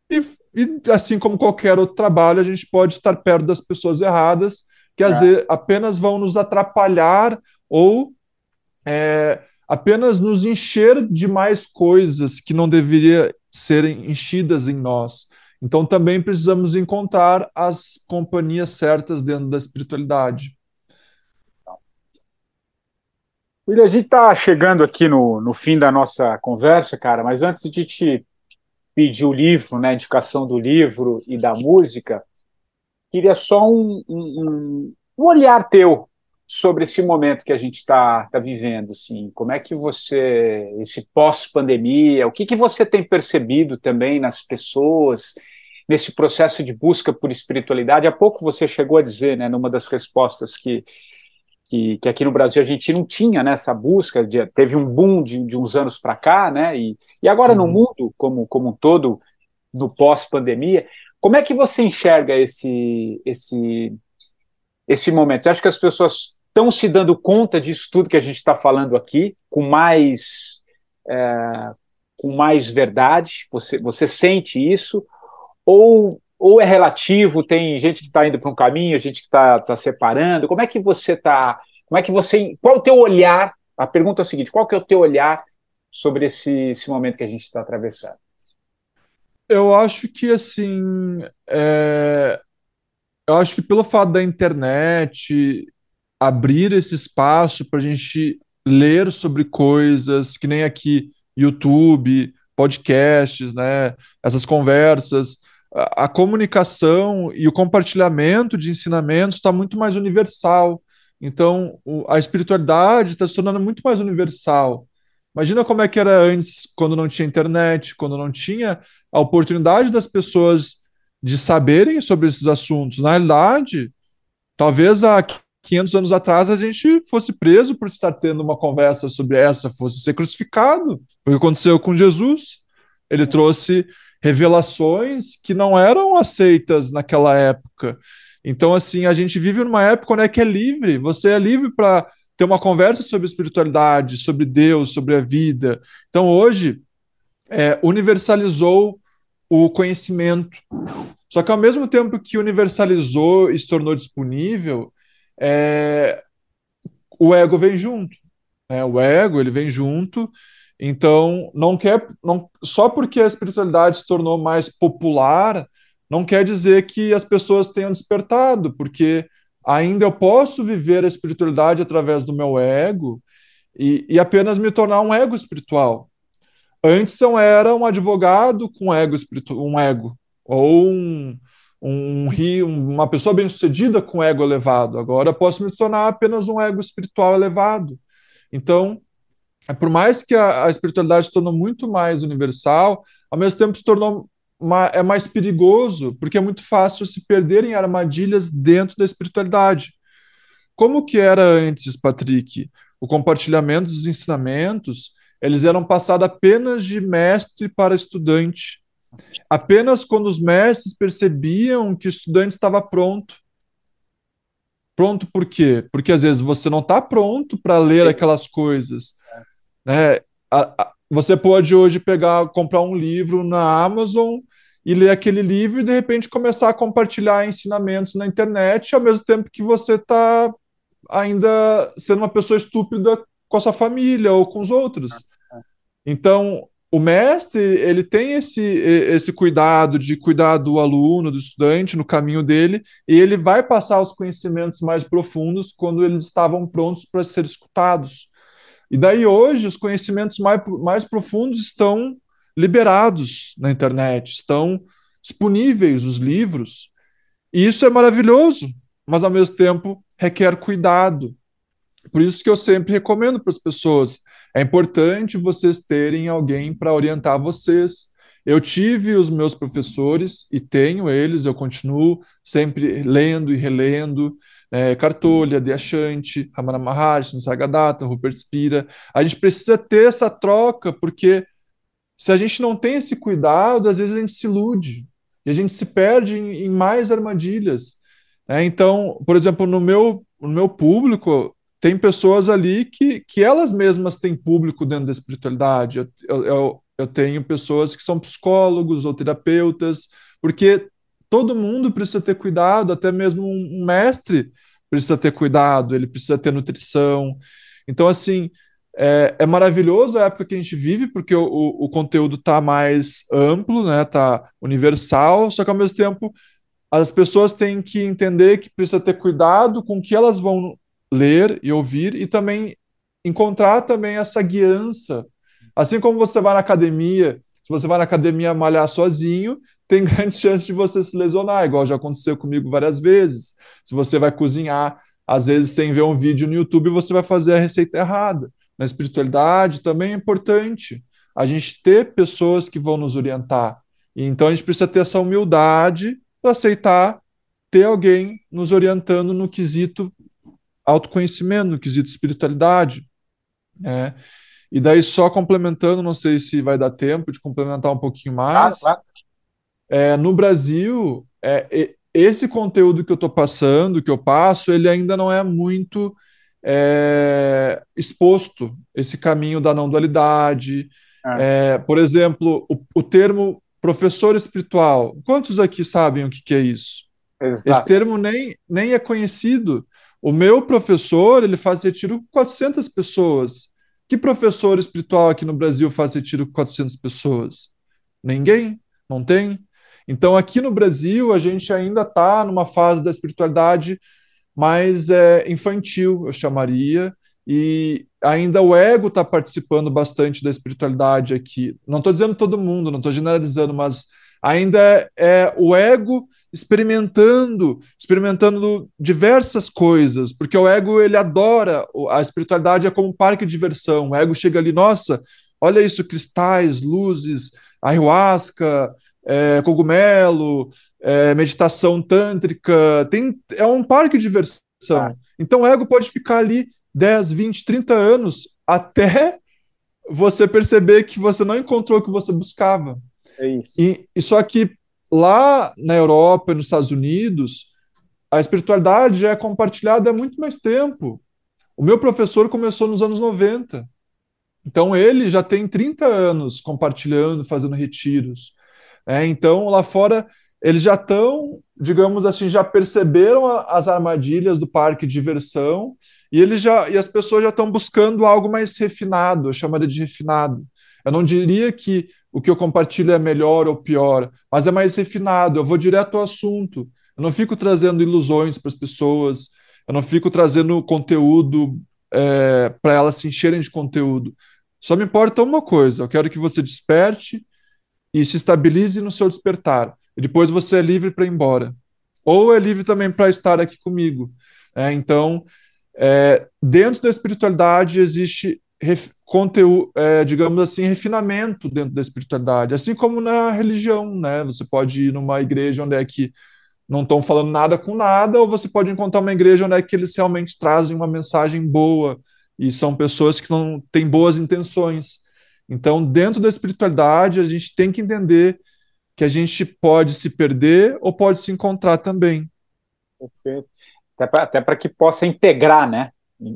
e, e, assim como qualquer outro trabalho, a gente pode estar perto das pessoas erradas, que às é. vezes apenas vão nos atrapalhar ou é, apenas nos encher de mais coisas que não deveria serem enchidas em nós. Então também precisamos encontrar as companhias certas dentro da espiritualidade. William, a gente está chegando aqui no, no fim da nossa conversa, cara, mas antes de te pedir o livro, né, a indicação do livro e da música, queria só um, um, um olhar teu sobre esse momento que a gente está tá vivendo, assim, como é que você, esse pós-pandemia, o que, que você tem percebido também nas pessoas, nesse processo de busca por espiritualidade? Há pouco você chegou a dizer, né, numa das respostas que que, que, aqui no Brasil a gente não tinha nessa né, busca, de, teve um boom de, de uns anos para cá, né? E, e agora Sim. no mundo como, como um todo, no pós-pandemia, como é que você enxerga esse, esse, esse momento? Você acha que as pessoas estão se dando conta disso tudo que a gente está falando aqui, com mais, é, com mais verdade? Você, você sente isso? Ou ou é relativo, tem gente que está indo para um caminho, gente que está tá separando. Como é que você está? Como é que você. Qual o teu olhar? A pergunta é a seguinte: qual que é o teu olhar sobre esse, esse momento que a gente está atravessando? Eu acho que assim. É... Eu acho que pelo fato da internet abrir esse espaço para a gente ler sobre coisas, que nem aqui YouTube, podcasts, né? Essas conversas a, comunicação e o compartilhamento de ensinamentos está muito mais universal. Então, o, a espiritualidade está se tornando muito mais universal. Imagina como é que era antes, quando não tinha internet, quando não tinha a oportunidade das pessoas de saberem sobre esses assuntos. Na realidade, talvez há 500 anos atrás a gente fosse preso por estar tendo uma conversa sobre essa, fosse ser crucificado. O que aconteceu com Jesus. Ele trouxe revelações que não eram aceitas naquela época. Então, assim, a gente vive numa época né, que é livre, você é livre para ter uma conversa sobre espiritualidade, sobre Deus, sobre a vida. Então, hoje, é, universalizou o conhecimento. Só que, ao mesmo tempo que universalizou e se tornou disponível, é, o ego vem junto. Né? O ego ele vem junto então, não quer, não, só porque a espiritualidade se tornou mais popular, não quer dizer que as pessoas tenham despertado, porque ainda eu posso viver a espiritualidade através do meu ego e, e apenas me tornar um ego espiritual. Antes eu era um advogado com ego espiritual, um ego, ou um, um, uma pessoa bem-sucedida com ego elevado. Agora posso me tornar apenas um ego espiritual elevado. Então, é, por mais que a, a, espiritualidade se tornou muito mais universal, ao mesmo tempo se tornou é mais perigoso, porque é muito fácil se perder em armadilhas dentro da espiritualidade. Como que era antes, Patrick? O compartilhamento dos ensinamentos, eles eram passados apenas de mestre para estudante. Apenas quando os mestres percebiam que o estudante estava pronto. Pronto por quê? Porque às vezes você não está pronto para ler aquelas coisas. Né? A, a, você pode hoje pegar, comprar um livro na Amazon e ler aquele livro e de repente começar a compartilhar ensinamentos na internet, ao mesmo tempo que você está ainda sendo uma pessoa estúpida com a sua família ou com os outros. Então, o mestre ele tem esse, esse cuidado de cuidar do aluno, do estudante no caminho dele, e ele vai passar os conhecimentos mais profundos quando eles estavam prontos para ser escutados. E daí hoje os conhecimentos mais, mais profundos estão liberados na internet, estão disponíveis os livros. E isso é maravilhoso, mas ao mesmo tempo requer cuidado. Por isso que eu sempre recomendo para as pessoas, é importante vocês terem alguém para orientar vocês. Eu tive os meus professores e tenho eles, eu continuo sempre lendo e relendo, é, Cartolha, Deachante, Ramana Maharshi, Nisargadatta, Rupert Spira. A gente precisa ter essa troca, porque se a gente não tem esse cuidado, às vezes a gente se ilude e a gente se perde em, em mais armadilhas. É, então, por exemplo, no meu, no meu público, tem pessoas ali que, que elas mesmas têm público dentro da espiritualidade. Eu, eu, eu tenho pessoas que são psicólogos ou terapeutas, porque todo mundo precisa ter cuidado, até mesmo um mestre precisa ter cuidado, ele precisa ter nutrição. Então, assim, é, é maravilhoso a época que a gente vive, porque o, o, o conteúdo está mais amplo, né? Tá universal, só que ao mesmo tempo as pessoas têm que entender que precisa ter cuidado com o que elas vão ler e ouvir e também encontrar também essa guiança. Assim como você vai na academia, se você vai na academia malhar sozinho, tem grande chance de você se lesionar, igual já aconteceu comigo várias vezes. Se você vai cozinhar, às vezes sem ver um vídeo no YouTube, você vai fazer a receita errada. Na espiritualidade também é importante a gente ter pessoas que vão nos orientar. Então a gente precisa ter essa humildade para aceitar ter alguém nos orientando no quesito autoconhecimento, no quesito espiritualidade. Né? E daí, só complementando, não sei se vai dar tempo de complementar um pouquinho mais. Claro, claro. É, no Brasil, é, esse conteúdo que eu estou passando, que eu passo, ele ainda não é muito é, exposto, esse caminho da não dualidade. É. por exemplo, o, o, termo professor espiritual. Quantos aqui sabem o que, que é isso? Exato. Esse termo nem, nem é conhecido. O meu professor, ele faz retiro com 400 pessoas. Que professor espiritual aqui no Brasil faz retiro com 400 pessoas? Ninguém, não tem. Então, aqui no Brasil, a gente ainda está numa fase da espiritualidade mais é, infantil, eu chamaria, e ainda o ego está participando bastante da espiritualidade aqui. Não estou dizendo todo mundo, não estou generalizando, mas ainda é, é o ego experimentando, experimentando diversas coisas, porque o ego ele adora a espiritualidade é como um parque de diversão. O ego chega ali, nossa, olha isso, cristais, luzes, ayahuasca, é, cogumelo, é, meditação tântrica, tem, é um parque de diversão. Ah. Então o ego pode ficar ali 10, 20, 30 anos até você perceber que você não encontrou o que você buscava. É isso. E, e só que lá na Europa e nos Estados Unidos, a espiritualidade é compartilhada há muito mais tempo. O meu professor começou nos anos 90. Então ele já tem 30 anos compartilhando, fazendo retiros. É, então lá fora eles já estão, digamos assim, já perceberam a, as armadilhas do parque de diversão e eles já e as pessoas já estão buscando algo mais refinado, eu chamaria de refinado. Eu não diria que o que eu compartilho é melhor ou pior, mas é mais refinado, eu vou direto ao assunto. Eu não fico trazendo ilusões para as pessoas, eu não fico trazendo conteúdo é, para elas se encherem de conteúdo. Só me importa uma coisa: eu quero que você desperte e se estabilize no seu despertar. E depois você é livre para ir embora. Ou é livre também para estar aqui comigo. É, então, é, dentro da espiritualidade existe conteúdo, é, digamos assim, refinamento dentro da espiritualidade, assim como na religião, né? Você pode ir numa igreja onde é que não estão falando nada com nada, ou você pode encontrar uma igreja onde é que eles realmente trazem uma mensagem boa e são pessoas que não têm boas intenções. Então, dentro da espiritualidade, a gente tem que entender que a gente pode se perder ou pode se encontrar também. Perfeito. Até para que possa integrar, né?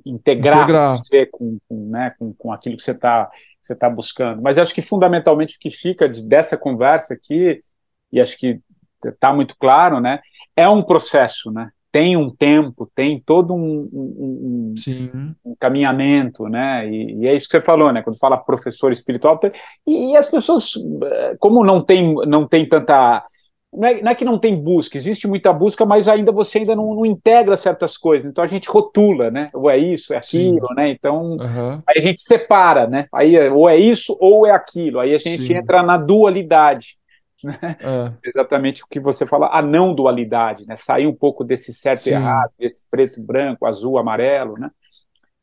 Integrar, integrar. você com, com, né, com, com aquilo que você está você tá buscando. Mas acho que fundamentalmente o que fica de, dessa conversa aqui, e acho que está muito claro, né, é um processo, né? Tem um tempo, tem todo um, um, um, um caminhamento, né? E, e, é isso que você falou, né? Quando fala professor espiritual, e, e as pessoas, eh, como não tem, não tem tanta não é, não é, que não tem busca, existe muita busca, mas ainda você ainda não, não, integra certas coisas. Então a gente rotula, né? Ou é isso, é aquilo, Sim. né? Então uhum. aí a gente separa, né? Aí ou é isso ou é aquilo. Aí a gente Sim. entra na dualidade. Né? É. Exatamente o que você fala, a não dualidade, né? Sair um pouco desse certo e errado, desse preto, branco, azul, amarelo, né?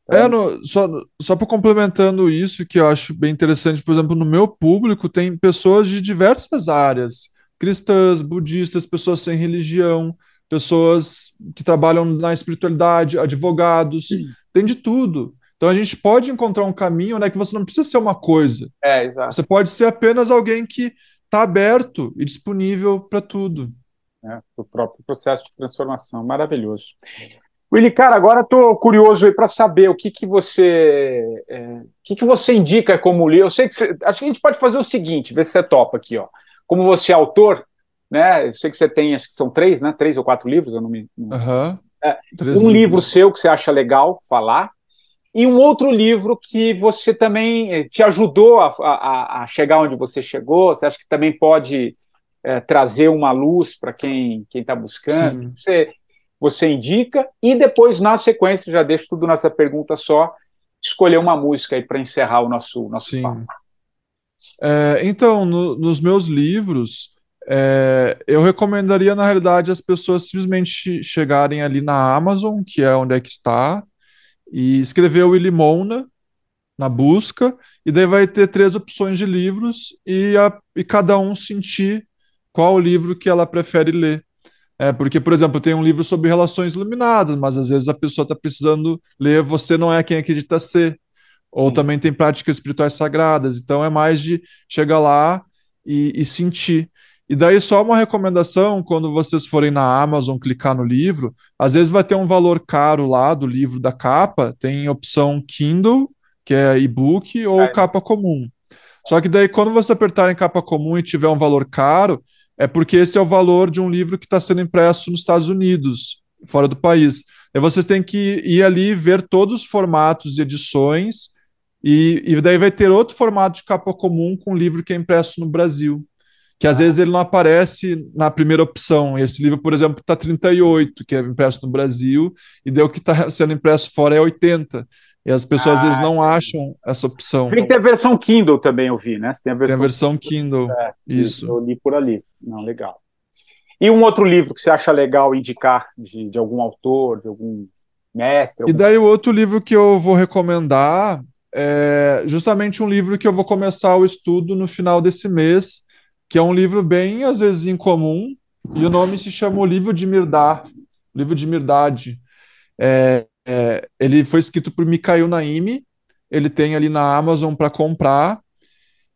É, no, só, só para complementando isso, que eu acho bem interessante, por exemplo, no meu público tem pessoas de diversas áreas, cristãs, budistas, pessoas sem religião, pessoas que trabalham na espiritualidade, advogados, Sim. tem de tudo. Então a gente pode encontrar um caminho, né, que você não precisa ser uma coisa. É, exato. Você pode ser apenas alguém que está aberto e disponível para tudo. É, o próprio processo de transformação, maravilhoso. Willy, cara, agora estou curioso aí para saber o que, que você é, o que, que você indica como livro. Eu sei que você, acho que a gente pode fazer o seguinte, ver se você topa aqui, ó. Como você é autor, né? Eu sei que você tem, acho que são três, né? Três ou quatro livros, eu não me. Uhum. É, um livros. livro seu que você acha legal falar e um outro livro que você também eh, te ajudou a, a, a chegar onde você chegou. Você acha que também pode é, trazer uma luz para quem está buscando? Você, você indica e depois, na sequência, já deixo tudo nessa pergunta só, escolher uma música aí para encerrar o nosso, nosso Sim. papo. É, então, no, nos meus livros, é, eu recomendaria, na realidade, as pessoas simplesmente chegarem ali na Amazon, que é onde é que está, e escrever o Ilimona na busca, e daí vai ter três opções de livros, e, a, e cada um sentir qual livro que ela prefere ler. É, porque, por exemplo, tem um livro sobre relações iluminadas, mas às vezes a pessoa está precisando ler Você Não É Quem Acredita Ser. Ou Sim. também tem práticas espirituais sagradas. Então é mais de chegar lá e, e sentir. E daí, só uma recomendação: quando vocês forem na Amazon clicar no livro, às vezes vai ter um valor caro lá do livro da capa, tem opção Kindle, que é e-book, ou é. capa comum. Só que daí, quando você apertar em capa comum e tiver um valor caro, é porque esse é o valor de um livro que está sendo impresso nos Estados Unidos, fora do país. Aí vocês têm que ir ali ver todos os formatos de edições, e, e daí vai ter outro formato de capa comum com livro que é impresso no Brasil. Que às ah. vezes ele não aparece na primeira opção. Esse livro, por exemplo, está 38, que é impresso no Brasil, e daí o que está sendo impresso fora é 80. E as pessoas ah, às vezes não ah, acham essa opção. Tem que ter a versão Kindle também, eu vi, né? Você tem a versão, tem a versão Kindle. É, isso. Eu li por ali. Não, legal. E um outro livro que você acha legal indicar de, de algum autor, de algum mestre? Algum... E daí o outro livro que eu vou recomendar é justamente um livro que eu vou começar o estudo no final desse mês, que é um livro bem, às vezes, incomum, e o nome se chama O Livro de Mirdá, Livro de Mirdade. É, é, ele foi escrito por Mikhail Naimi, ele tem ali na Amazon para comprar.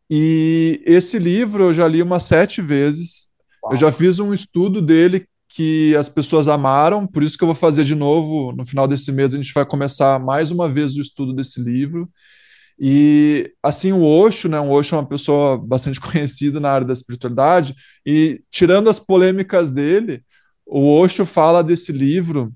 E esse livro eu já li umas sete vezes. Uau. Eu já fiz um estudo dele que as pessoas amaram, por isso que eu vou fazer de novo no final desse mês. A gente vai começar mais uma vez o estudo desse livro. E assim, o Osho, né? O Osho é uma pessoa bastante conhecida na área da espiritualidade, e tirando as polêmicas dele, o Osho fala desse livro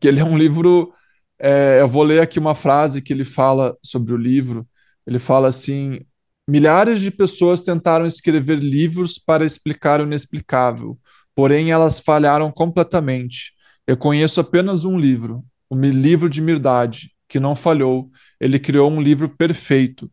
que ele é um livro. É, eu vou ler aqui uma frase que ele fala sobre o livro. Ele fala assim: milhares de pessoas tentaram escrever livros para explicar o inexplicável, porém elas falharam completamente. Eu conheço apenas um livro, o livro de Mirdade, que não falhou. Ele criou um livro perfeito.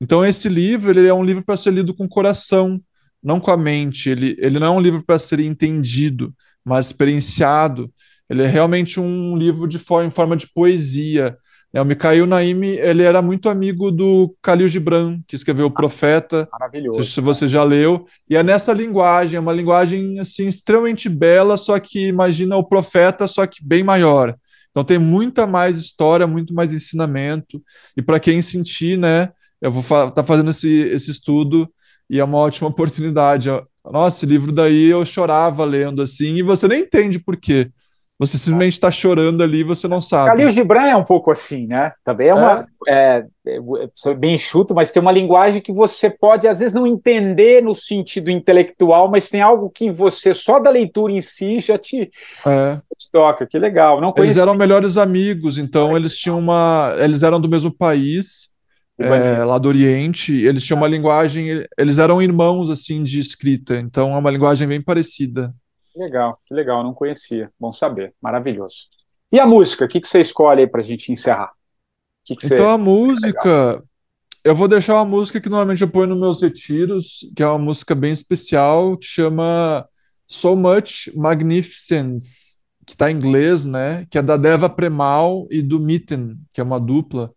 Então esse livro ele é um livro para ser lido com o coração, não com a mente. Ele, ele não é um livro para ser entendido, mas experienciado. Ele é realmente um livro de forma, em forma de poesia. É, o Mikhail Naim, ele era muito amigo do Khalil Gibran, que escreveu O Profeta. Maravilhoso. Se, se você já leu. E é nessa linguagem, é uma linguagem assim extremamente bela, só que imagina o Profeta, só que bem maior. Então tem muita mais história, muito mais ensinamento. E para quem sentir, né, eu vou estar tá fazendo esse, esse estudo e é uma ótima oportunidade. Nossa, esse livro daí eu chorava lendo assim, e você nem entende por quê. Você simplesmente está chorando ali e você não sabe. Khalil Gibran é um pouco assim, né? Também é uma. É. É, é, bem enxuto, mas tem uma linguagem que você pode, às vezes, não entender no sentido intelectual, mas tem algo que você, só da leitura em si, já te, é. toca. Que legal. Não eles eram melhores amigos, então eles tinham uma. Eles eram do mesmo país. É, lá do Oriente, eles tinham uma linguagem, eles eram irmãos assim de escrita, então é uma linguagem bem parecida. Que legal, que legal, não conhecia. Bom saber, maravilhoso. E a música, o que, que você escolhe aí para a gente encerrar? Que que então, a música, eu vou deixar uma música que normalmente eu ponho nos meus retiros, que é uma música bem especial, que chama So Much Magnificence, que está em inglês, né? Que é da Deva Premal e do Mitten, que é uma dupla.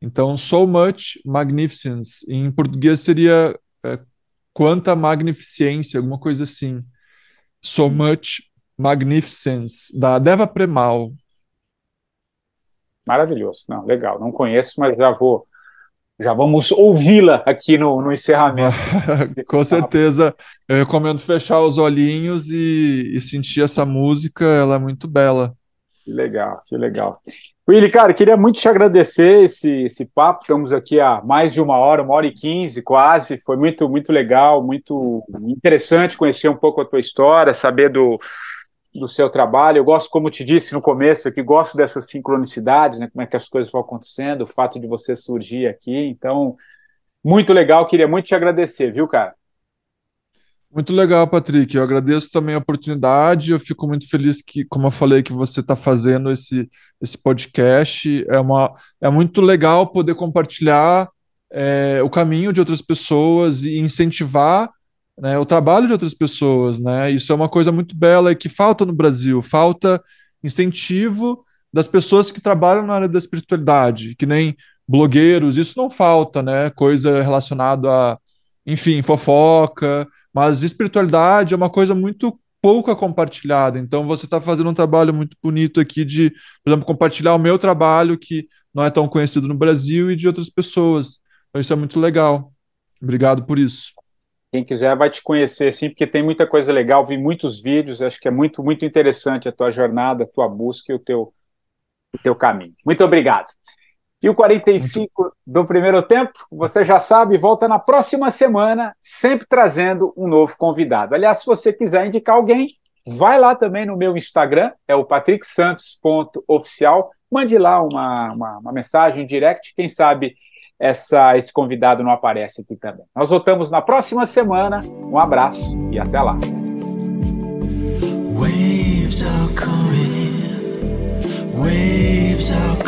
Então, So Much Magnificence. Em português seria é, Quanta Magnificência, alguma coisa assim. So Much Magnificence, da Deva Premal. Maravilhoso. Não, legal. Não conheço, mas já vou. Já vamos ouvi-la aqui no, no encerramento. Com certeza. Eu recomendo fechar os olhinhos e, e sentir essa música, ela é muito bela. Que legal, que legal. Willy, cara, queria muito te agradecer esse, esse papo. Estamos aqui há mais de uma hora, uma hora e quinze quase. Foi muito, muito legal, muito interessante conhecer um pouco a tua história, saber do, do seu trabalho. Eu gosto, como te disse no começo, que gosto dessas sincronicidades, né? Como é que as coisas vão acontecendo, o fato de você surgir aqui. Então, muito legal. Queria muito te agradecer, viu, cara? Muito legal, Patrick. Eu agradeço também a oportunidade. Eu fico muito feliz que, como eu falei, que você está fazendo esse, esse podcast. É, uma, é muito legal poder compartilhar é, o caminho de outras pessoas e incentivar né, o trabalho de outras pessoas. Né? Isso é uma coisa muito bela e que falta no Brasil. Falta incentivo das pessoas que trabalham na área da espiritualidade, que nem blogueiros. Isso não falta, né? Coisa relacionada a, enfim, fofoca mas espiritualidade é uma coisa muito pouca compartilhada. Então você está fazendo um trabalho muito bonito aqui de, por exemplo, compartilhar o meu trabalho que não é tão conhecido no Brasil e de outras pessoas. Então isso é muito legal. Obrigado por isso. Quem quiser vai te conhecer, sim, porque tem muita coisa legal. Vi muitos vídeos, acho que é muito, muito interessante a tua jornada, a tua busca e o teu, o teu caminho. Muito obrigado. E o 45 do primeiro tempo, você já sabe, volta na próxima semana, sempre trazendo um novo convidado. Aliás, se você quiser indicar alguém, vai lá também no meu Instagram, é o patricksantos.oficial, mande lá uma, uma, uma mensagem, um direct, quem sabe essa, esse convidado não aparece aqui também. Nós voltamos na próxima semana, um abraço e até lá. Waves are